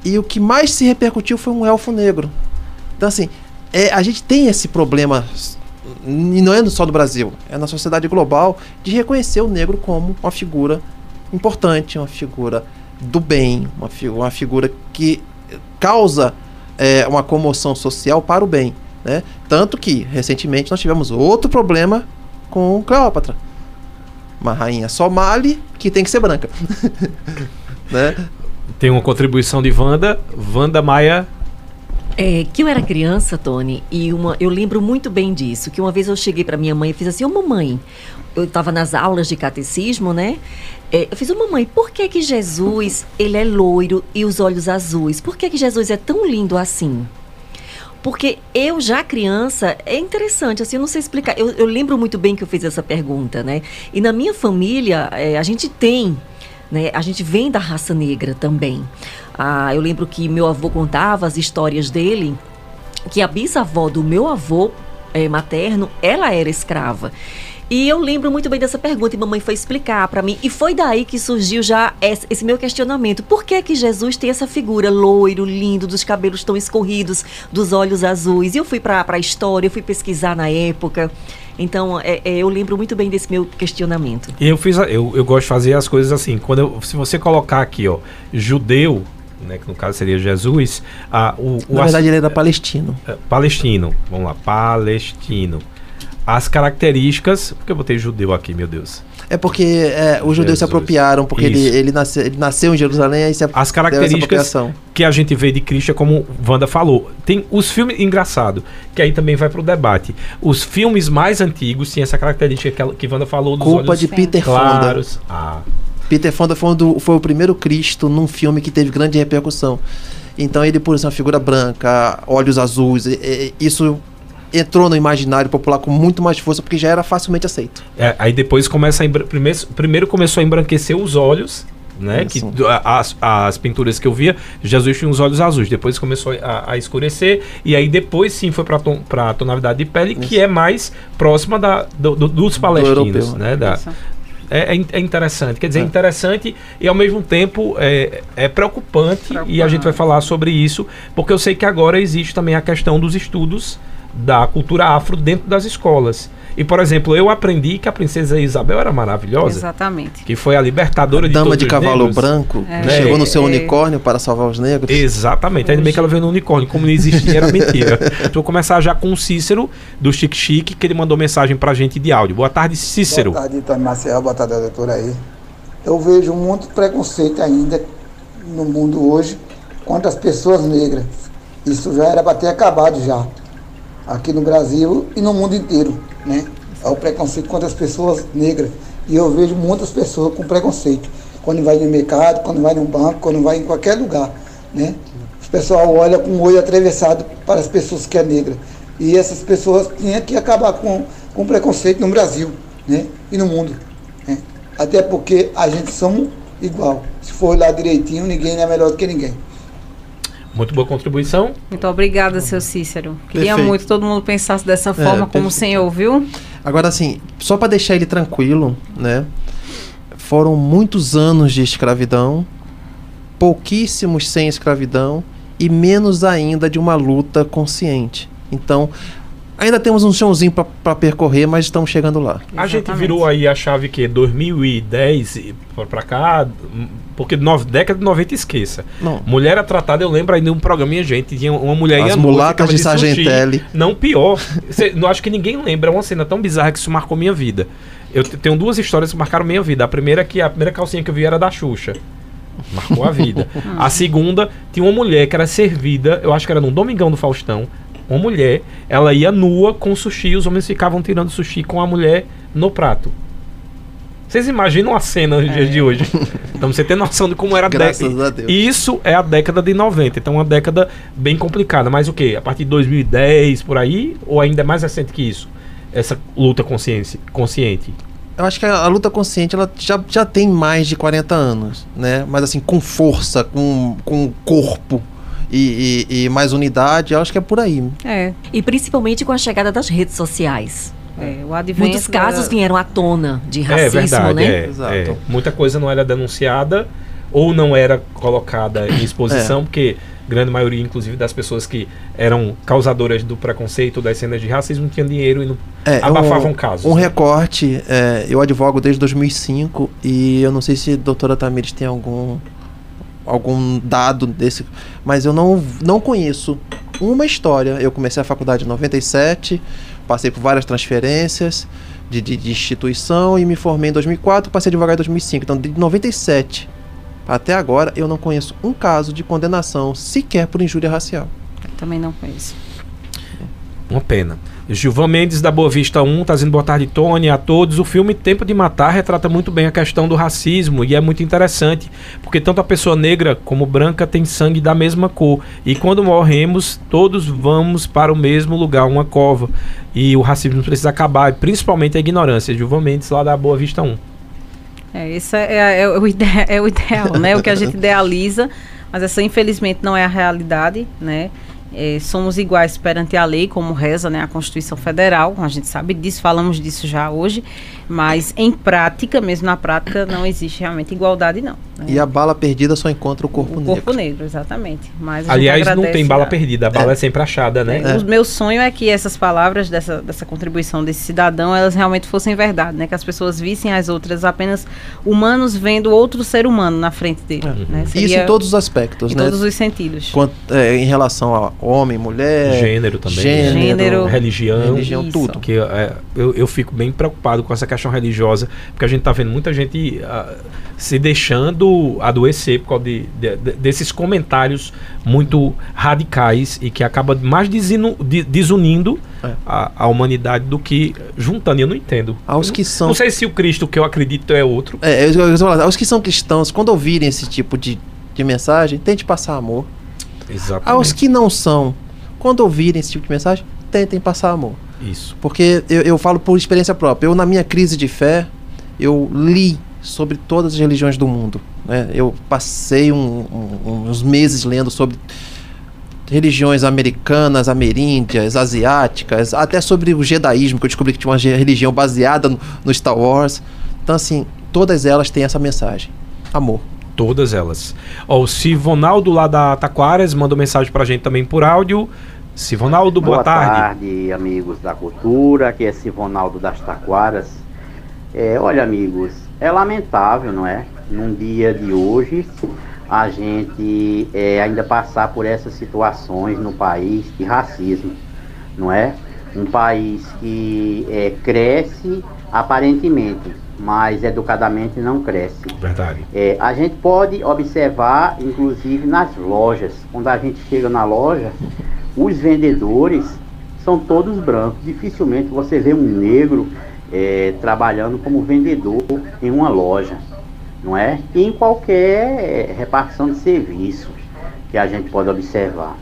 E o que mais se repercutiu foi um elfo negro. Então, assim, é, a gente tem esse problema, e não é só do Brasil, é na sociedade global, de reconhecer o negro como uma figura importante, uma figura do bem, uma, fi- uma figura que causa é, uma comoção social para o bem. Né? Tanto que, recentemente, nós tivemos outro problema com Cleópatra. Uma rainha somali que tem que ser branca. né? Tem uma contribuição de Wanda, Wanda Maia. É, que eu era criança, Tony, e uma, eu lembro muito bem disso, que uma vez eu cheguei para minha mãe e fiz assim, ô mamãe, eu estava nas aulas de catecismo, né? É, eu fiz, ô mamãe, por que que Jesus, ele é loiro e os olhos azuis? Por que que Jesus é tão lindo assim? Porque eu já criança, é interessante, assim, eu não sei explicar. Eu, eu lembro muito bem que eu fiz essa pergunta, né? E na minha família, é, a gente tem, né? A gente vem da raça negra também. Ah, eu lembro que meu avô contava as histórias dele, que a bisavó do meu avô eh, materno, ela era escrava. E eu lembro muito bem dessa pergunta e mamãe foi explicar para mim. E foi daí que surgiu já esse, meu questionamento. Por que que Jesus tem essa figura loiro, lindo, dos cabelos tão escorridos, dos olhos azuis? E eu fui para a história, eu fui pesquisar na época. Então, é, é, eu lembro muito bem desse meu questionamento. E eu fiz, eu, eu gosto de fazer as coisas assim. Quando eu- se você colocar aqui, ó, judeu, né, que no caso seria Jesus, a, o, o Na as- verdade, ele era palestino. é, palestino, vamos lá, palestino. As características, por que eu botei judeu aqui, meu Deus? É porque é, os judeus se Jesus. apropriaram, porque ele, Isso. ele, nasceu, ele nasceu em Jerusalém e se As características que a gente vê de Cristo é como Wanda falou. Tem os filmes, engraçado, que aí também vai pro debate. Os filmes mais antigos tinham essa característica que, ela- que Wanda falou Culpa olhos de Peter Fonda. claros. Ah, Peter Fonda foi, um do- foi o primeiro Cristo num filme que teve grande repercussão. Então ele, por ser uma figura branca, olhos azuis, e- e- isso entrou no imaginário popular com muito mais força, porque já era facilmente aceito. É, aí depois começa a embra- primeiro, primeiro começou a embranquecer os olhos, né? Que Isso. do- as, as pinturas que eu via, Jesus tinha os olhos azuis. Depois começou a, a escurecer e aí depois sim foi para ton, tonalidade de pele que é mais próxima da, do- do- dos palestinos, europeu. né? Da, Isso. É, é é interessante, quer dizer, É. interessante e ao mesmo tempo é, é preocupante, e a Preocupante. gente vai falar sobre isso, porque eu sei que agora existe também a questão dos estudos da cultura afro dentro das escolas. E, por exemplo, eu aprendi que a princesa Isabel era maravilhosa. Exatamente. Que foi a libertadora de Dama todos de os cavalo negros. branco, É. que chegou no seu É. unicórnio para salvar os negros. Exatamente. Ainda bem que ela veio no unicórnio. Como não existia, era mentira. então, vou começar já com o Cícero, do Chique Chique, que ele mandou mensagem pra gente de áudio. Boa tarde, Cícero. Boa tarde, Tony Marcel. Boa tarde, doutora aí. Eu vejo muito preconceito ainda no mundo hoje contra as pessoas negras. Isso já era para ter acabado já. Aqui no Brasil e no mundo inteiro, né? É o preconceito contra as pessoas negras. E eu vejo muitas pessoas com preconceito. Quando vai no mercado, quando vai no banco, quando vai em qualquer lugar, né? O pessoal olha com o olho atravessado para as pessoas que é negra. E essas pessoas tinham que acabar com com preconceito no Brasil, né? E no mundo. né? Até porque a gente somos igual. Se for olhar direitinho, ninguém é melhor do que ninguém. Muito boa contribuição. Muito obrigada, seu Cícero. Queria Perfeito. muito que todo mundo pensasse dessa forma, como o senhor, viu? Agora, assim, só para deixar ele tranquilo, né? Foram muitos anos de escravidão, pouquíssimos sem escravidão e menos ainda de uma luta consciente. Então, ainda temos um chãozinho para percorrer, mas estamos chegando lá. A gente virou aí a chave que 2010 e pra- pra cá, porque no, década de 90 esqueça. Não. Mulher era tratada, eu lembro ainda de um programinha, gente, tinha uma mulher As mulatas ficava de Sargentelli. Não, pior. Cê- não acho que ninguém lembra, é uma cena tão bizarra que isso marcou minha vida. Eu te- tenho duas histórias que marcaram minha vida. A primeira é que a primeira calcinha que eu vi era da Xuxa. Marcou a vida. a segunda, tinha uma mulher que era servida, eu acho que era num Domingão do Faustão. Uma mulher, ela ia nua com sushi, e os homens ficavam tirando sushi com a mulher no prato. Vocês imaginam a cena nos dias de hoje? Então você tem noção de como era a Graças década. a Deus. Isso é a década de 90, então uma década bem complicada. Mas o que? A partir de 2010 por aí? Ou ainda é mais recente que isso? Essa luta consciência, consciente. Eu acho que a, a luta consciente ela já, já tem mais de 40 anos, né? Mas assim, com força, com, com corpo e, e- e mais unidade, eu acho que é por aí. É. E principalmente com a chegada das redes sociais. é o advento Muitos casos da- vieram à tona de é racismo, verdade, né? é, Exato. é. Muita coisa não era denunciada ou não era colocada em É. exposição, porque grande maioria, inclusive, das pessoas que eram causadoras do preconceito, das cenas de racismo, não tinham dinheiro e não É, abafavam um, casos. Um né? recorte, é, eu advogo desde 2005 e eu não sei se a doutora Tamires tem algum algum dado desse, mas eu não, não conheço uma história. Eu comecei a faculdade em 97, passei por várias transferências de, de, de instituição e me formei em 2004, passei a advogar em 2005. Então, de 97 até agora, eu não conheço um caso de condenação sequer por injúria racial. Também não conheço. Uma pena. Gilvan Mendes da Boa Vista 1, tá dizendo boa tarde, Tony, a todos. O filme Tempo de Matar retrata muito bem a questão do racismo e é muito interessante, porque tanto a pessoa negra como branca tem sangue da mesma cor. E quando morremos, todos vamos para o mesmo lugar, uma cova. E o racismo precisa acabar, principalmente a ignorância. Gilvan Mendes lá da Boa Vista 1. É, isso é, é- é o, ide é o ideal, né? O que a gente idealiza, mas essa infelizmente não é a realidade, né? É, somos iguais perante a lei, como reza né, a Constituição Federal, a gente sabe disso, falamos disso já hoje, mas em prática, mesmo na prática, não existe realmente igualdade, não. né? E a bala perdida só encontra o corpo o negro. corpo negro, exatamente. Mas Aliás, não tem bala a- perdida, a bala é, sempre achada, né? é, O meu sonho é que essas palavras dessa, dessa contribuição desse cidadão, elas realmente fossem verdade, né? Que as pessoas vissem as outras apenas humanos vendo outro ser humano na frente dele. Né? Isso Seria em todos os aspectos, em né? todos os sentidos. Quanto- é, em relação a homem, mulher, Gênero também. gênero, Gênero, religião. religião, Isso. tudo. Porque é, eu, eu fico bem preocupado com essa questão religiosa, porque a gente tá vendo muita gente ah, se deixando adoecer por causa de, de- de- desses comentários muito radicais e que acaba mais desinu- desunindo É. a, a humanidade do que juntando. Eu não entendo. Aos que são Não sei se o Cristo que eu acredito é outro. É, eu, eu, eu, falar, aos que são cristãos, quando ouvirem esse tipo de, de mensagem, tente passar amor. Exatamente. Aos que não são, quando ouvirem esse tipo de mensagem, tentem passar amor. Isso. Porque eu, eu falo por experiência própria. Eu, na minha crise de fé, eu li sobre todas as religiões do mundo. né? Eu passei um- um- uns meses lendo sobre religiões americanas, ameríndias, asiáticas, até sobre o jedaísmo, que eu descobri que tinha uma religião baseada no, no Star Wars. Então, assim, todas elas têm essa mensagem. Amor. Todas elas. Ó, o Sivonaldo lá da Taquaras mandou mensagem pra gente também por áudio. Sivonaldo, boa, Boa tarde. tarde, amigos da cultura. Aqui é Sivonaldo das Taquaras. É, olha, amigos, é lamentável, não é? Num dia de hoje, a gente é, ainda passar por essas situações no país de racismo, não é? Um país que é, cresce aparentemente, mas educadamente não cresce. Verdade. É, a gente pode observar, inclusive nas lojas, quando a gente chega na loja, os vendedores são todos brancos. Dificilmente você vê um negro é, trabalhando como vendedor em uma loja, não é? Em qualquer é, repartição de serviço que a gente pode observar.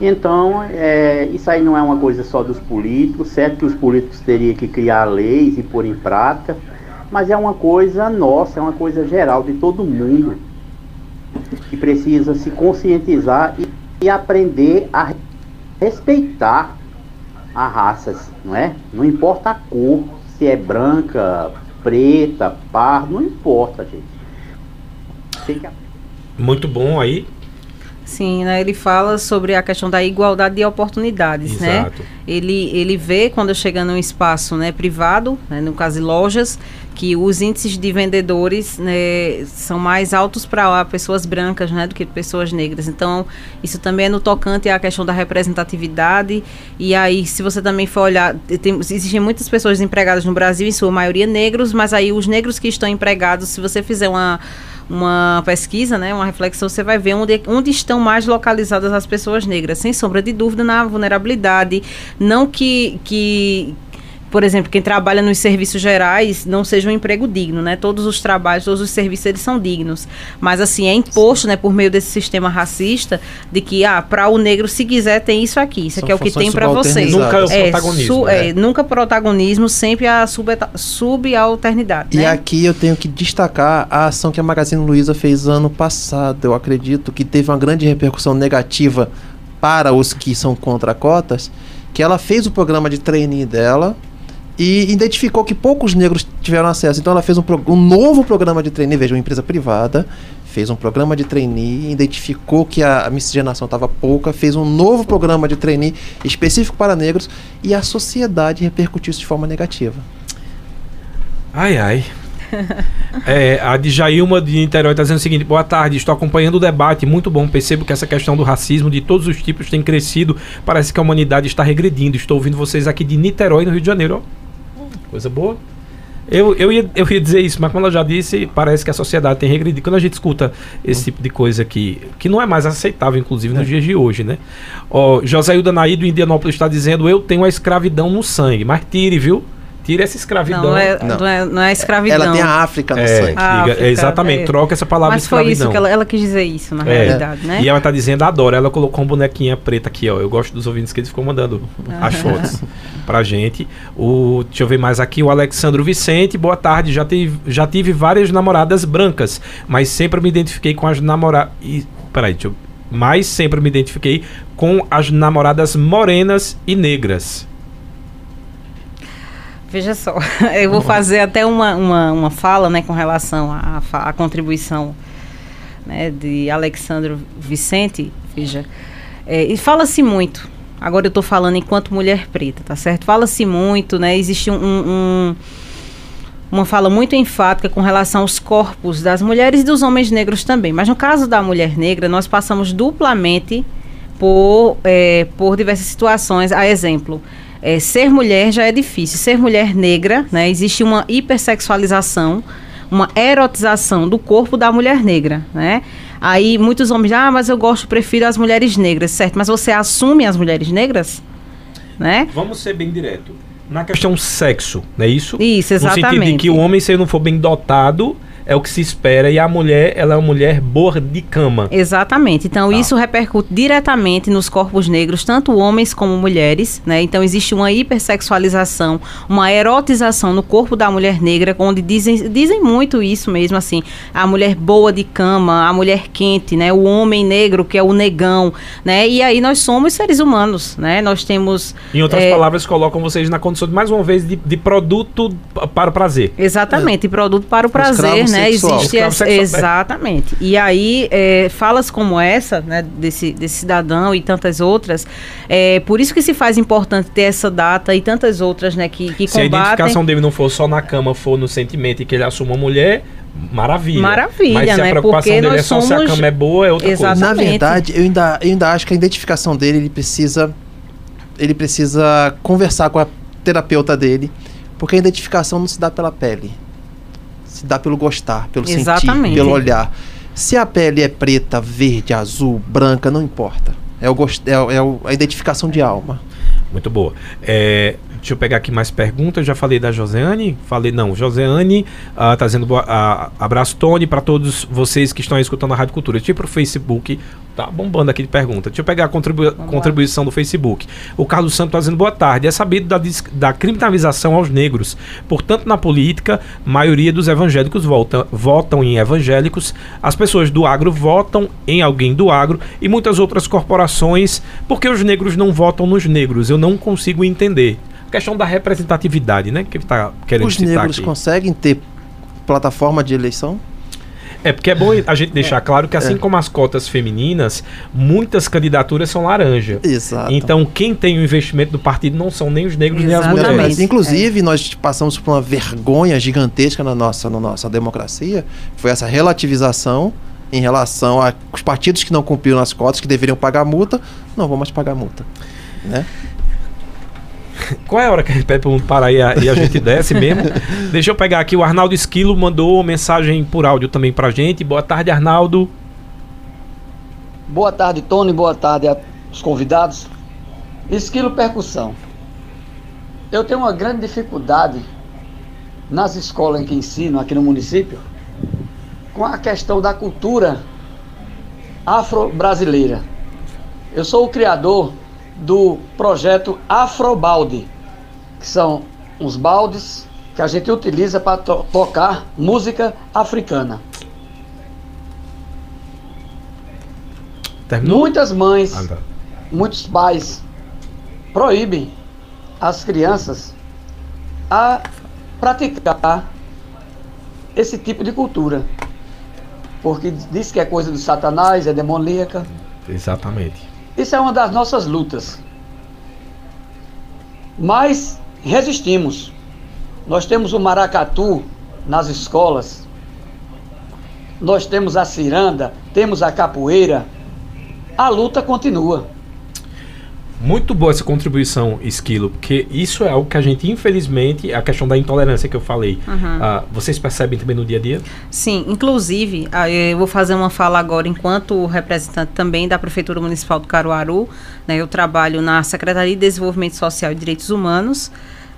Então, é, isso aí não é uma coisa só dos políticos, certo que os políticos teriam que criar leis e pôr em prática, mas é uma coisa nossa, é uma coisa geral de todo mundo que precisa se conscientizar e, e aprender a respeitar as raças, não é? Não importa a cor, se é branca, preta, pardo, não importa, gente. Muito bom aí. Sim, né, ele fala sobre a questão da igualdade de oportunidades, né? Exato. Ele, ele vê quando chega num espaço né, privado, né, no caso de lojas, que os índices de vendedores né, são mais altos para pessoas brancas né, do que pessoas negras. Então, isso também é no tocante à questão da representatividade. E aí, se você também for olhar, tem, existem muitas pessoas empregadas no Brasil, em sua maioria negros, mas aí os negros que estão empregados, se você fizer uma uma pesquisa, né, uma reflexão, você vai ver onde, onde estão mais localizadas as pessoas negras, sem sombra de dúvida, na vulnerabilidade. Não que, que por exemplo, quem trabalha nos serviços gerais não seja um emprego digno, né? Todos os trabalhos, todos os serviços, eles são dignos. Mas, assim, é imposto, né, por meio desse sistema racista, de que, ah, para o negro, se quiser, tem isso aqui. Isso São aqui é o que tem para você. Nunca é o É, protagonismo. su- né? é, nunca protagonismo, sempre a subalternidade, E né? aqui eu tenho que destacar a ação que a Magazine Luiza fez ano passado. Eu acredito que teve uma grande repercussão negativa para os que são contra cotas, que ela fez o programa de trainee dela e identificou que poucos negros tiveram acesso. Então ela fez um, um novo programa de trainee, veja, uma empresa privada, fez um programa de trainee, identificou que a, a miscigenação estava pouca, fez um novo programa de trainee específico para negros e a sociedade repercutiu isso de forma negativa. Ai, ai. É, a de Jailma de Niterói está dizendo o seguinte: boa tarde, estou acompanhando o debate, muito bom. Percebo que essa questão do racismo de todos os tipos tem crescido. Parece que a humanidade está regredindo. Estou ouvindo vocês aqui de Niterói, no Rio de Janeiro. Ó, coisa boa. Eu, eu, ia, eu ia dizer isso, mas como eu já disse, parece que a sociedade tem regredido. Quando a gente escuta esse tipo de coisa aqui, que não é mais aceitável, inclusive, nos dias de hoje, né? Ó, José Hilda Naí do Indianópolis está dizendo: Eu tenho a escravidão no sangue, mas tire, viu? Tire essa escravidão. Não, não é, Não. não é, não é escravidão. Ela tem a África no É, sangue. Ah, África, exatamente, é. troca essa palavra Mas foi isso escravidão. que ela, ela quis dizer isso, na É. realidade, né? E ela tá dizendo, adora. Ela colocou uma bonequinha preta aqui, ó. Eu gosto dos ouvintes que eles ficam mandando as fotos pra gente. O, deixa eu ver mais aqui. O Alexandro Vicente, boa tarde. Já tive, já tive várias namoradas brancas, mas sempre me identifiquei com as namoradas. Peraí, deixa eu. Mas sempre me identifiquei com as namoradas morenas e negras. Veja só, eu vou fazer até uma, uma, uma fala né, com relação à, à contribuição né, de Alexandre Vicente. Veja, é, e fala-se muito, agora eu estou falando enquanto mulher preta, tá certo? Fala-se muito, né? Existe um- um- uma fala muito enfática com relação aos corpos das mulheres e dos homens negros também. Mas no caso da mulher negra, nós passamos duplamente por, é, por diversas situações. A exemplo, é, ser mulher já é difícil. Ser mulher negra, né, existe uma hipersexualização, uma erotização do corpo da mulher negra, né? Aí muitos homens, ah, mas eu gosto, prefiro as mulheres negras, certo? Mas você assume as mulheres negras, né? Vamos ser bem direto. Na questão sexo, não é isso? Isso, No sentido de exatamente. que o homem, se ele não for bem dotado, é o que se espera, e a mulher, ela é uma mulher boa de cama. Exatamente. Então, Tá. isso repercute diretamente nos corpos negros, tanto homens como mulheres, né? Então, existe uma hipersexualização, uma erotização no corpo da mulher negra, onde dizem, dizem muito isso mesmo, assim, a mulher boa de cama, a mulher quente, né? O homem negro, que é o negão, né? E aí nós somos seres humanos, né? Nós temos... Em outras é, palavras, colocam vocês na condição de, mais uma vez, de, de produto para o prazer. Exatamente, e produto para o prazer, né? sexual. Existe essa, sexual. exatamente. E aí é, falas como essa, né, desse, desse cidadão e tantas outras, é por isso que se faz importante ter essa data e tantas outras, né, que, que Se a combatem. identificação dele não for só na cama, for no sentimento e que ele assuma uma mulher, maravilha. Maravilha, Mas se a né? preocupação Porque dele é só se a somos- cama é boa, é outra Exato. coisa. Na Exatamente. verdade, eu ainda, eu ainda acho que a identificação dele, ele precisa. Ele precisa conversar com a terapeuta dele. Porque a identificação não se dá pela pele. Se dá pelo gostar, pelo sentir, Exatamente. pelo olhar. Se a pele é preta, verde, azul, branca, não importa. É, o gost... é, o- é a identificação de alma. Muito boa. É, deixa eu pegar aqui mais perguntas. Já falei da Joseane? Falei, não. Joseane ah, tá dizendo boa, ah, abraço, Tony, para todos vocês que estão aí escutando a Rádio Cultura. Deixa eu ir pro Facebook. Tá bombando aqui de pergunta. Deixa eu pegar a contribu- contribuição do Facebook. O Carlos Santos tá dizendo boa tarde. É sabido da, da criminalização aos negros. Portanto, na política, maioria dos evangélicos volta, votam em evangélicos. As pessoas do agro votam em alguém do agro e muitas outras corporações. Porque os negros não votam nos negros? Eu não consigo entender. Questão da representatividade, né? Que tá querendo Os citar negros aqui. conseguem ter plataforma de eleição? É porque é bom a gente deixar claro que assim como as cotas femininas, muitas candidaturas são laranja. Exato. Então, quem tem o investimento do partido não são nem os negros nem as Exatamente. Mulheres. mas, inclusive, nós passamos por uma vergonha gigantesca na nossa, na nossa democracia. Foi essa relativização em relação aos partidos que não cumpriram as cotas, que deveriam pagar multa, não vão mais pagar multa. Né? Qual é a hora que a gente pede para parar e a, e a gente desce mesmo? Deixa eu pegar aqui. O Arnaldo Esquilo mandou mensagem por áudio também pra gente. Boa tarde, Arnaldo. Boa tarde, Tony. Boa tarde aos convidados. Esquilo percussão. Eu tenho uma grande dificuldade nas escolas em que ensino aqui no município com a questão da cultura afro-brasileira. Eu sou o criador do projeto Afrobalde, que são uns baldes que a gente utiliza para to tocar música africana. Terminou? Muitas mães Ah, tá. muitos pais proíbem as crianças a praticar esse tipo de cultura. Porque diz que é coisa do satanás, é demoníaca. Exatamente. Isso é uma das nossas lutas. Mas resistimos. Nós temos o maracatu nas escolas. Nós temos a ciranda, temos a capoeira. A luta continua. Muito boa essa contribuição, Esquilo, porque isso é algo que a gente, infelizmente, a questão da intolerância que eu falei, ah, vocês percebem também no dia a dia? Sim, inclusive, ah, eu vou fazer uma fala agora enquanto representante também da Prefeitura Municipal do Caruaru. né, eu trabalho na Secretaria de Desenvolvimento Social e Direitos Humanos,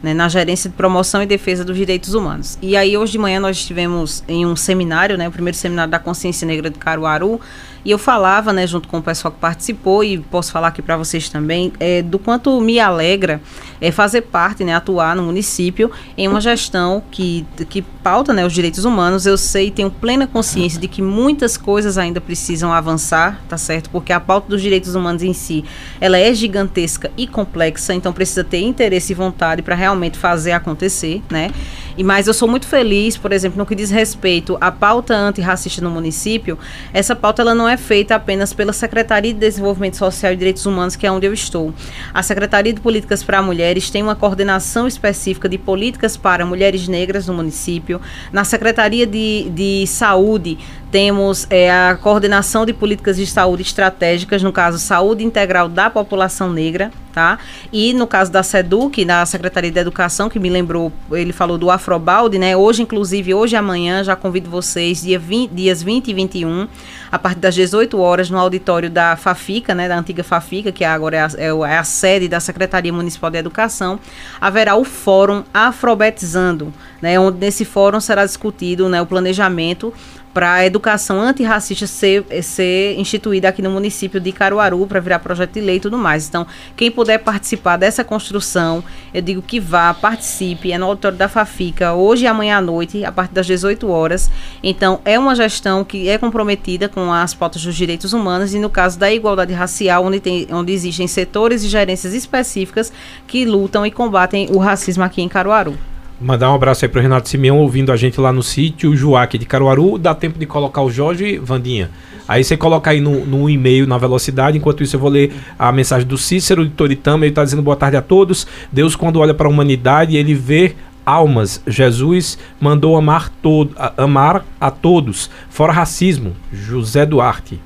né, na Gerência de Promoção e Defesa dos Direitos Humanos. E aí, hoje de manhã, nós estivemos em um seminário, né, o primeiro seminário da Consciência Negra de Caruaru, e eu falava, né, junto com o pessoal que participou, e posso falar aqui para vocês também, é, do quanto me alegra é, fazer parte, né, atuar no município em uma gestão que, que pauta né, os direitos humanos. Eu sei tenho plena consciência de que muitas coisas ainda precisam avançar, tá certo? Porque a pauta dos direitos humanos em si, ela é gigantesca e complexa, então precisa ter interesse e vontade para realmente fazer acontecer, né? E, mas eu sou muito feliz, por exemplo, no que diz respeito à pauta antirracista no município, essa pauta ela não é feita apenas pela Secretaria de Desenvolvimento Social e Direitos Humanos, que é onde eu estou. A Secretaria de Políticas para Mulheres tem uma coordenação específica de políticas para mulheres negras no município. Na Secretaria de, de Saúde temos é, a coordenação de políticas de saúde estratégicas, no caso, saúde integral da população negra, tá? E no caso da SEDUC, na Secretaria de Educação, que me lembrou, ele falou do Afrobalde, né? Hoje, inclusive, hoje e amanhã, já convido vocês, dia 20, dias 20 e 21, a partir das 18 horas, no auditório da Fafica, né? Da antiga Fafica, que agora é a, é é a sede da Secretaria Municipal de Educação, haverá o Fórum Afrobetizando, né? Onde nesse fórum será discutido né, o planejamento para a educação antirracista ser, ser instituída aqui no município de Caruaru, para virar projeto de lei e tudo mais. Então, quem puder participar dessa construção, eu digo que vá, participe, é no auditório da Fafica, hoje e amanhã à noite, a partir das 18 horas. Então, é uma gestão que é comprometida com as pautas dos direitos humanos e no caso da igualdade racial, onde, tem, onde existem setores e gerências específicas que lutam e combatem o racismo aqui em Caruaru. Mandar um abraço aí pro Renato Simeão ouvindo a gente lá no sítio, o Juaque de Caruaru. Dá tempo de colocar o Jorge Vandinha. Aí você coloca aí no, no e-mail na velocidade. Enquanto isso, eu vou ler a mensagem do Cícero de Toritama. Ele está dizendo boa tarde a todos. Deus, quando olha para a humanidade, ele vê almas. Jesus mandou amar, todo, amar a todos, fora racismo. José Duarte.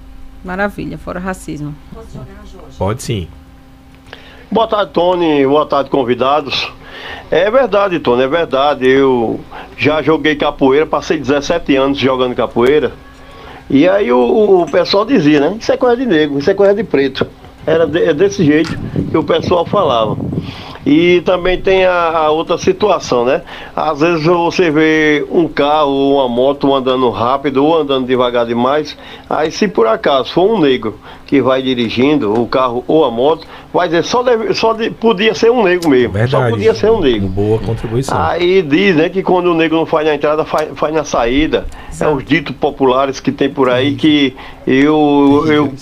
Maravilha, fora racismo. Pode sim. Boa tarde, Tony. Boa tarde, convidados. É verdade, Tony, é verdade. Eu já joguei capoeira, passei 17 anos jogando capoeira. E aí o, o pessoal dizia, né? Isso é coisa de negro, isso é coisa de preto. Era de, é desse jeito que o pessoal falava. E também tem a, a, outra situação, né? Às vezes você vê um carro ou uma moto andando rápido ou andando devagar demais. Aí se por acaso for um negro que vai dirigindo o carro ou a moto, vai dizer só, deve, só de, podia ser um negro mesmo. Verdade. Só podia ser um negro. Boa contribuição. Aí diz, né, que quando o negro não faz na entrada, faz, faz na saída. Exato. É os ditos populares que tem por aí que eu, eu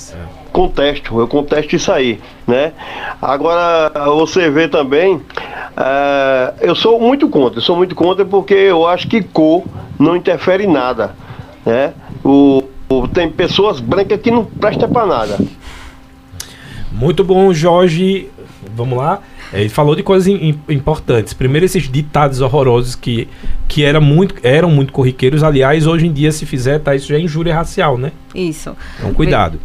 contesto, eu contesto isso aí, né? Agora, você vê também, uh, eu sou muito contra, eu sou muito contra porque eu acho que cor não interfere em nada, né? O, o tem pessoas brancas que não prestam para nada. Muito bom, Jorge. Vamos lá. Ele falou de coisas importantes. Primeiro, esses ditados horrorosos que, que era muito, eram muito corriqueiros. Aliás, hoje em dia, se fizer, tá, isso já é injúria racial, né? Isso. Então, cuidado.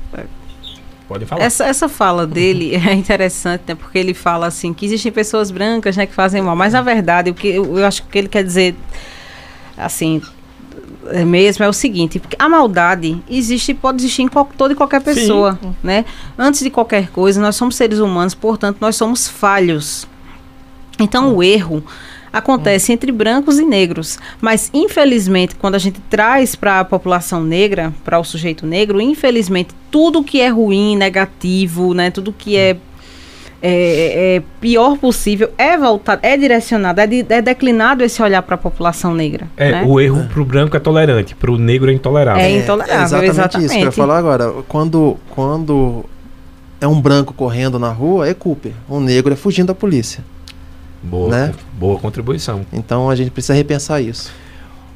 Pode falar. Essa, essa fala dele é interessante, né? Porque ele fala assim que existem pessoas brancas, né, que fazem mal. Mas na verdade, o que eu, eu acho que ele quer dizer, assim, é mesmo é o seguinte, a maldade existe, pode existir em toda e qualquer pessoa, Sim. né? Antes de qualquer coisa, nós somos seres humanos, portanto, nós somos falhos. Então, o erro acontece entre brancos e negros. Mas, infelizmente, quando a gente traz para a população negra, para o sujeito negro, infelizmente, tudo que é ruim, negativo, né, tudo que é, é, é pior possível é voltado, é direcionado, é, de, é declinado esse olhar para a população negra. É, né? o erro para o branco é tolerante, para o negro é intolerável. É intolerável, é exatamente, exatamente. isso que eu ia falar agora. Quando, quando é um branco correndo na rua, é Cooper. Um negro é fugindo da polícia. Boa, né? boa contribuição. Então a gente precisa repensar isso.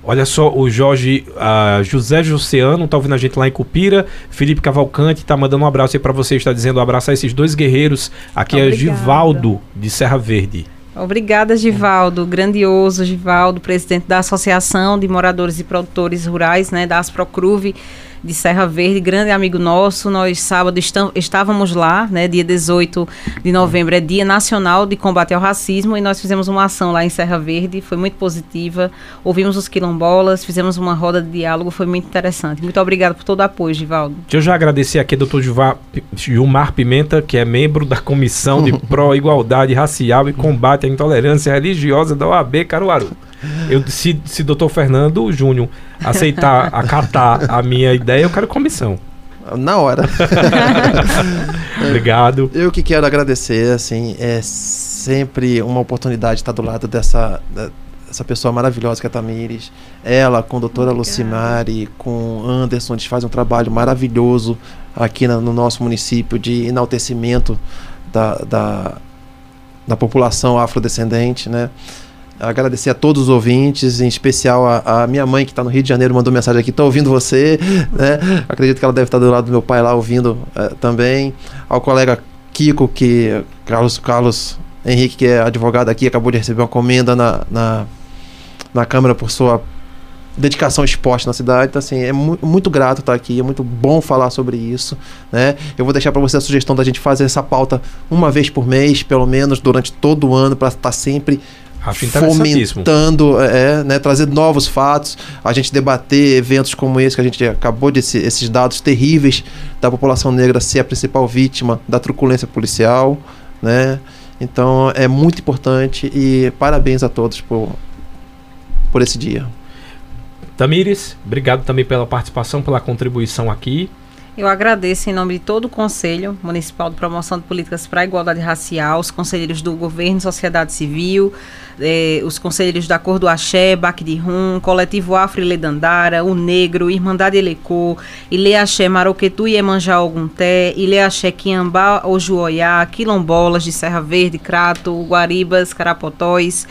Olha só, o Jorge uh, José Jussiano tá ouvindo a gente lá em Cupira. Felipe Cavalcante tá mandando um abraço aí para você, está dizendo um abraço a esses dois guerreiros. Aqui Obrigada. é Givaldo de Serra Verde. Obrigada, Givaldo. Grandioso, Givaldo, presidente da Associação de Moradores e Produtores Rurais, né, da Asprocruve de Serra Verde, grande amigo nosso. Nós sábado estávamos lá, né, dia 18 de novembro, é Dia Nacional de Combate ao Racismo, e nós fizemos uma ação lá em Serra Verde, foi muito positiva. Ouvimos os quilombolas, fizemos uma roda de diálogo, foi muito interessante. Muito obrigado por todo o apoio, Givaldo. Deixa eu já agradecer aqui ao doutor Gilmar Pimenta, que é membro da Comissão de Pró-Igualdade Racial e Combate à Intolerância Religiosa da OAB Caruaru. Eu, se, se doutor Fernando Júnior aceitar, acatar a minha ideia, eu quero comissão. Na hora. Obrigado. Eu que quero agradecer, assim, é sempre uma oportunidade estar do lado dessa, dessa pessoa maravilhosa que é a Tamires. Ela, com a doutora Lucimari, com Anderson, eles fazem um trabalho maravilhoso aqui na, no nosso município de enaltecimento da, da, da população afrodescendente, né? Agradecer a todos os ouvintes, em especial a, a minha mãe que está no Rio de Janeiro mandou mensagem aqui, estou ouvindo você, né? Acredito que ela deve estar do lado do meu pai lá ouvindo uh, também. Ao colega Kiko, que Carlos Carlos Henrique, que é advogado aqui, acabou de receber uma comenda na, na, na Câmara por sua dedicação esporte na cidade. Então, assim, é mu muito grato estar aqui, é muito bom falar sobre isso. Né? Eu vou deixar para você a sugestão da gente fazer essa pauta uma vez por mês, pelo menos, durante todo o ano, para estar sempre Acho fomentando, é, né, trazer novos fatos, a gente debater eventos como esse que a gente acabou de esses dados terríveis da população negra ser a principal vítima da truculência policial, né? Então é muito importante e parabéns a todos por, por esse dia. Tamires, obrigado também pela participação, pela contribuição aqui. Eu agradeço em nome de todo o Conselho Municipal de Promoção de Políticas para a Igualdade Racial, os conselheiros do Governo e Sociedade Civil, eh, os conselheiros da Cor do Axé, Baque de Rum, Coletivo Afro Ledandara, o Negro, Irmandade Elecô, Ile Axé Maroquetu e Emanjá Ogunté, Ile Axé Quiambá Ojuoiá, Quilombolas de Serra Verde, Crato, Guaribas, Carapotóis,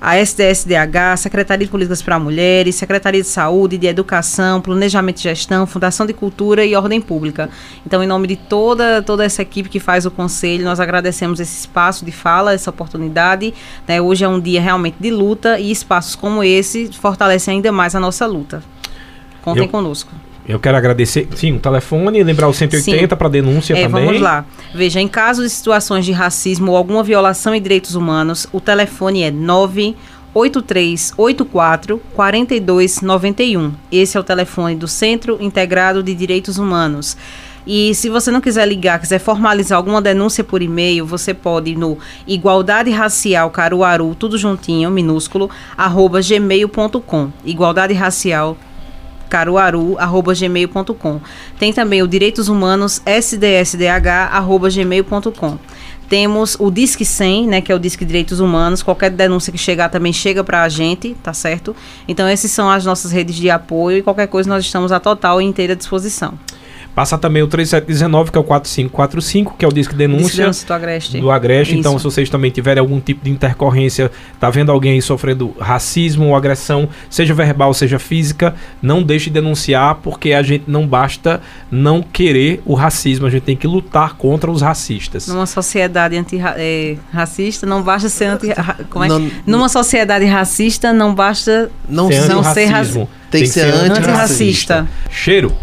a SDSDH, Secretaria de Políticas para Mulheres, Secretaria de Saúde, de Educação, Planejamento e Gestão, Fundação de Cultura e Ordem Pública. Então, em nome de toda, toda essa equipe que faz o conselho, nós agradecemos esse espaço de fala, essa oportunidade. Né? Hoje é um dia realmente de luta e espaços como esse fortalecem ainda mais a nossa luta. Contem Eu- conosco. Eu quero agradecer, sim, o telefone, lembrar o 180 para denúncia É, também. vamos lá. Veja, em caso de situações de racismo ou alguma violação em direitos humanos, o telefone é 98384 4291. Esse é o telefone do Centro Integrado de Direitos Humanos. E se você não quiser ligar, quiser formalizar alguma denúncia por e-mail, você pode ir no Igualdade Racial Caruaru, tudo juntinho, minúsculo, arroba gmail.com. Igualdade Racial caruaru@gmail.com. Tem também o Direitos Humanos sdsdh@gmail.com. Temos o Disque 100, né, que é o Disque Direitos Humanos. Qualquer denúncia que chegar também chega para a gente, tá certo? Então essas são as nossas redes de apoio e qualquer coisa nós estamos à total e inteira disposição. Passa também o 3719, que é o 4545, que é o disque denúncia. Disque Denúncia do Agreste. do Agreste. Então, se vocês também tiverem algum tipo de intercorrência, tá vendo alguém aí sofrendo racismo ou agressão, seja verbal, seja física, não deixe de denunciar, porque a gente não basta não querer o racismo, a gente tem que lutar contra os racistas. Numa sociedade antirracista, não basta ser anti como é? Não- Numa sociedade racista, não basta Não Ser não ser antirracismo. Tem que ser antirracista. antirracista. Cheiro.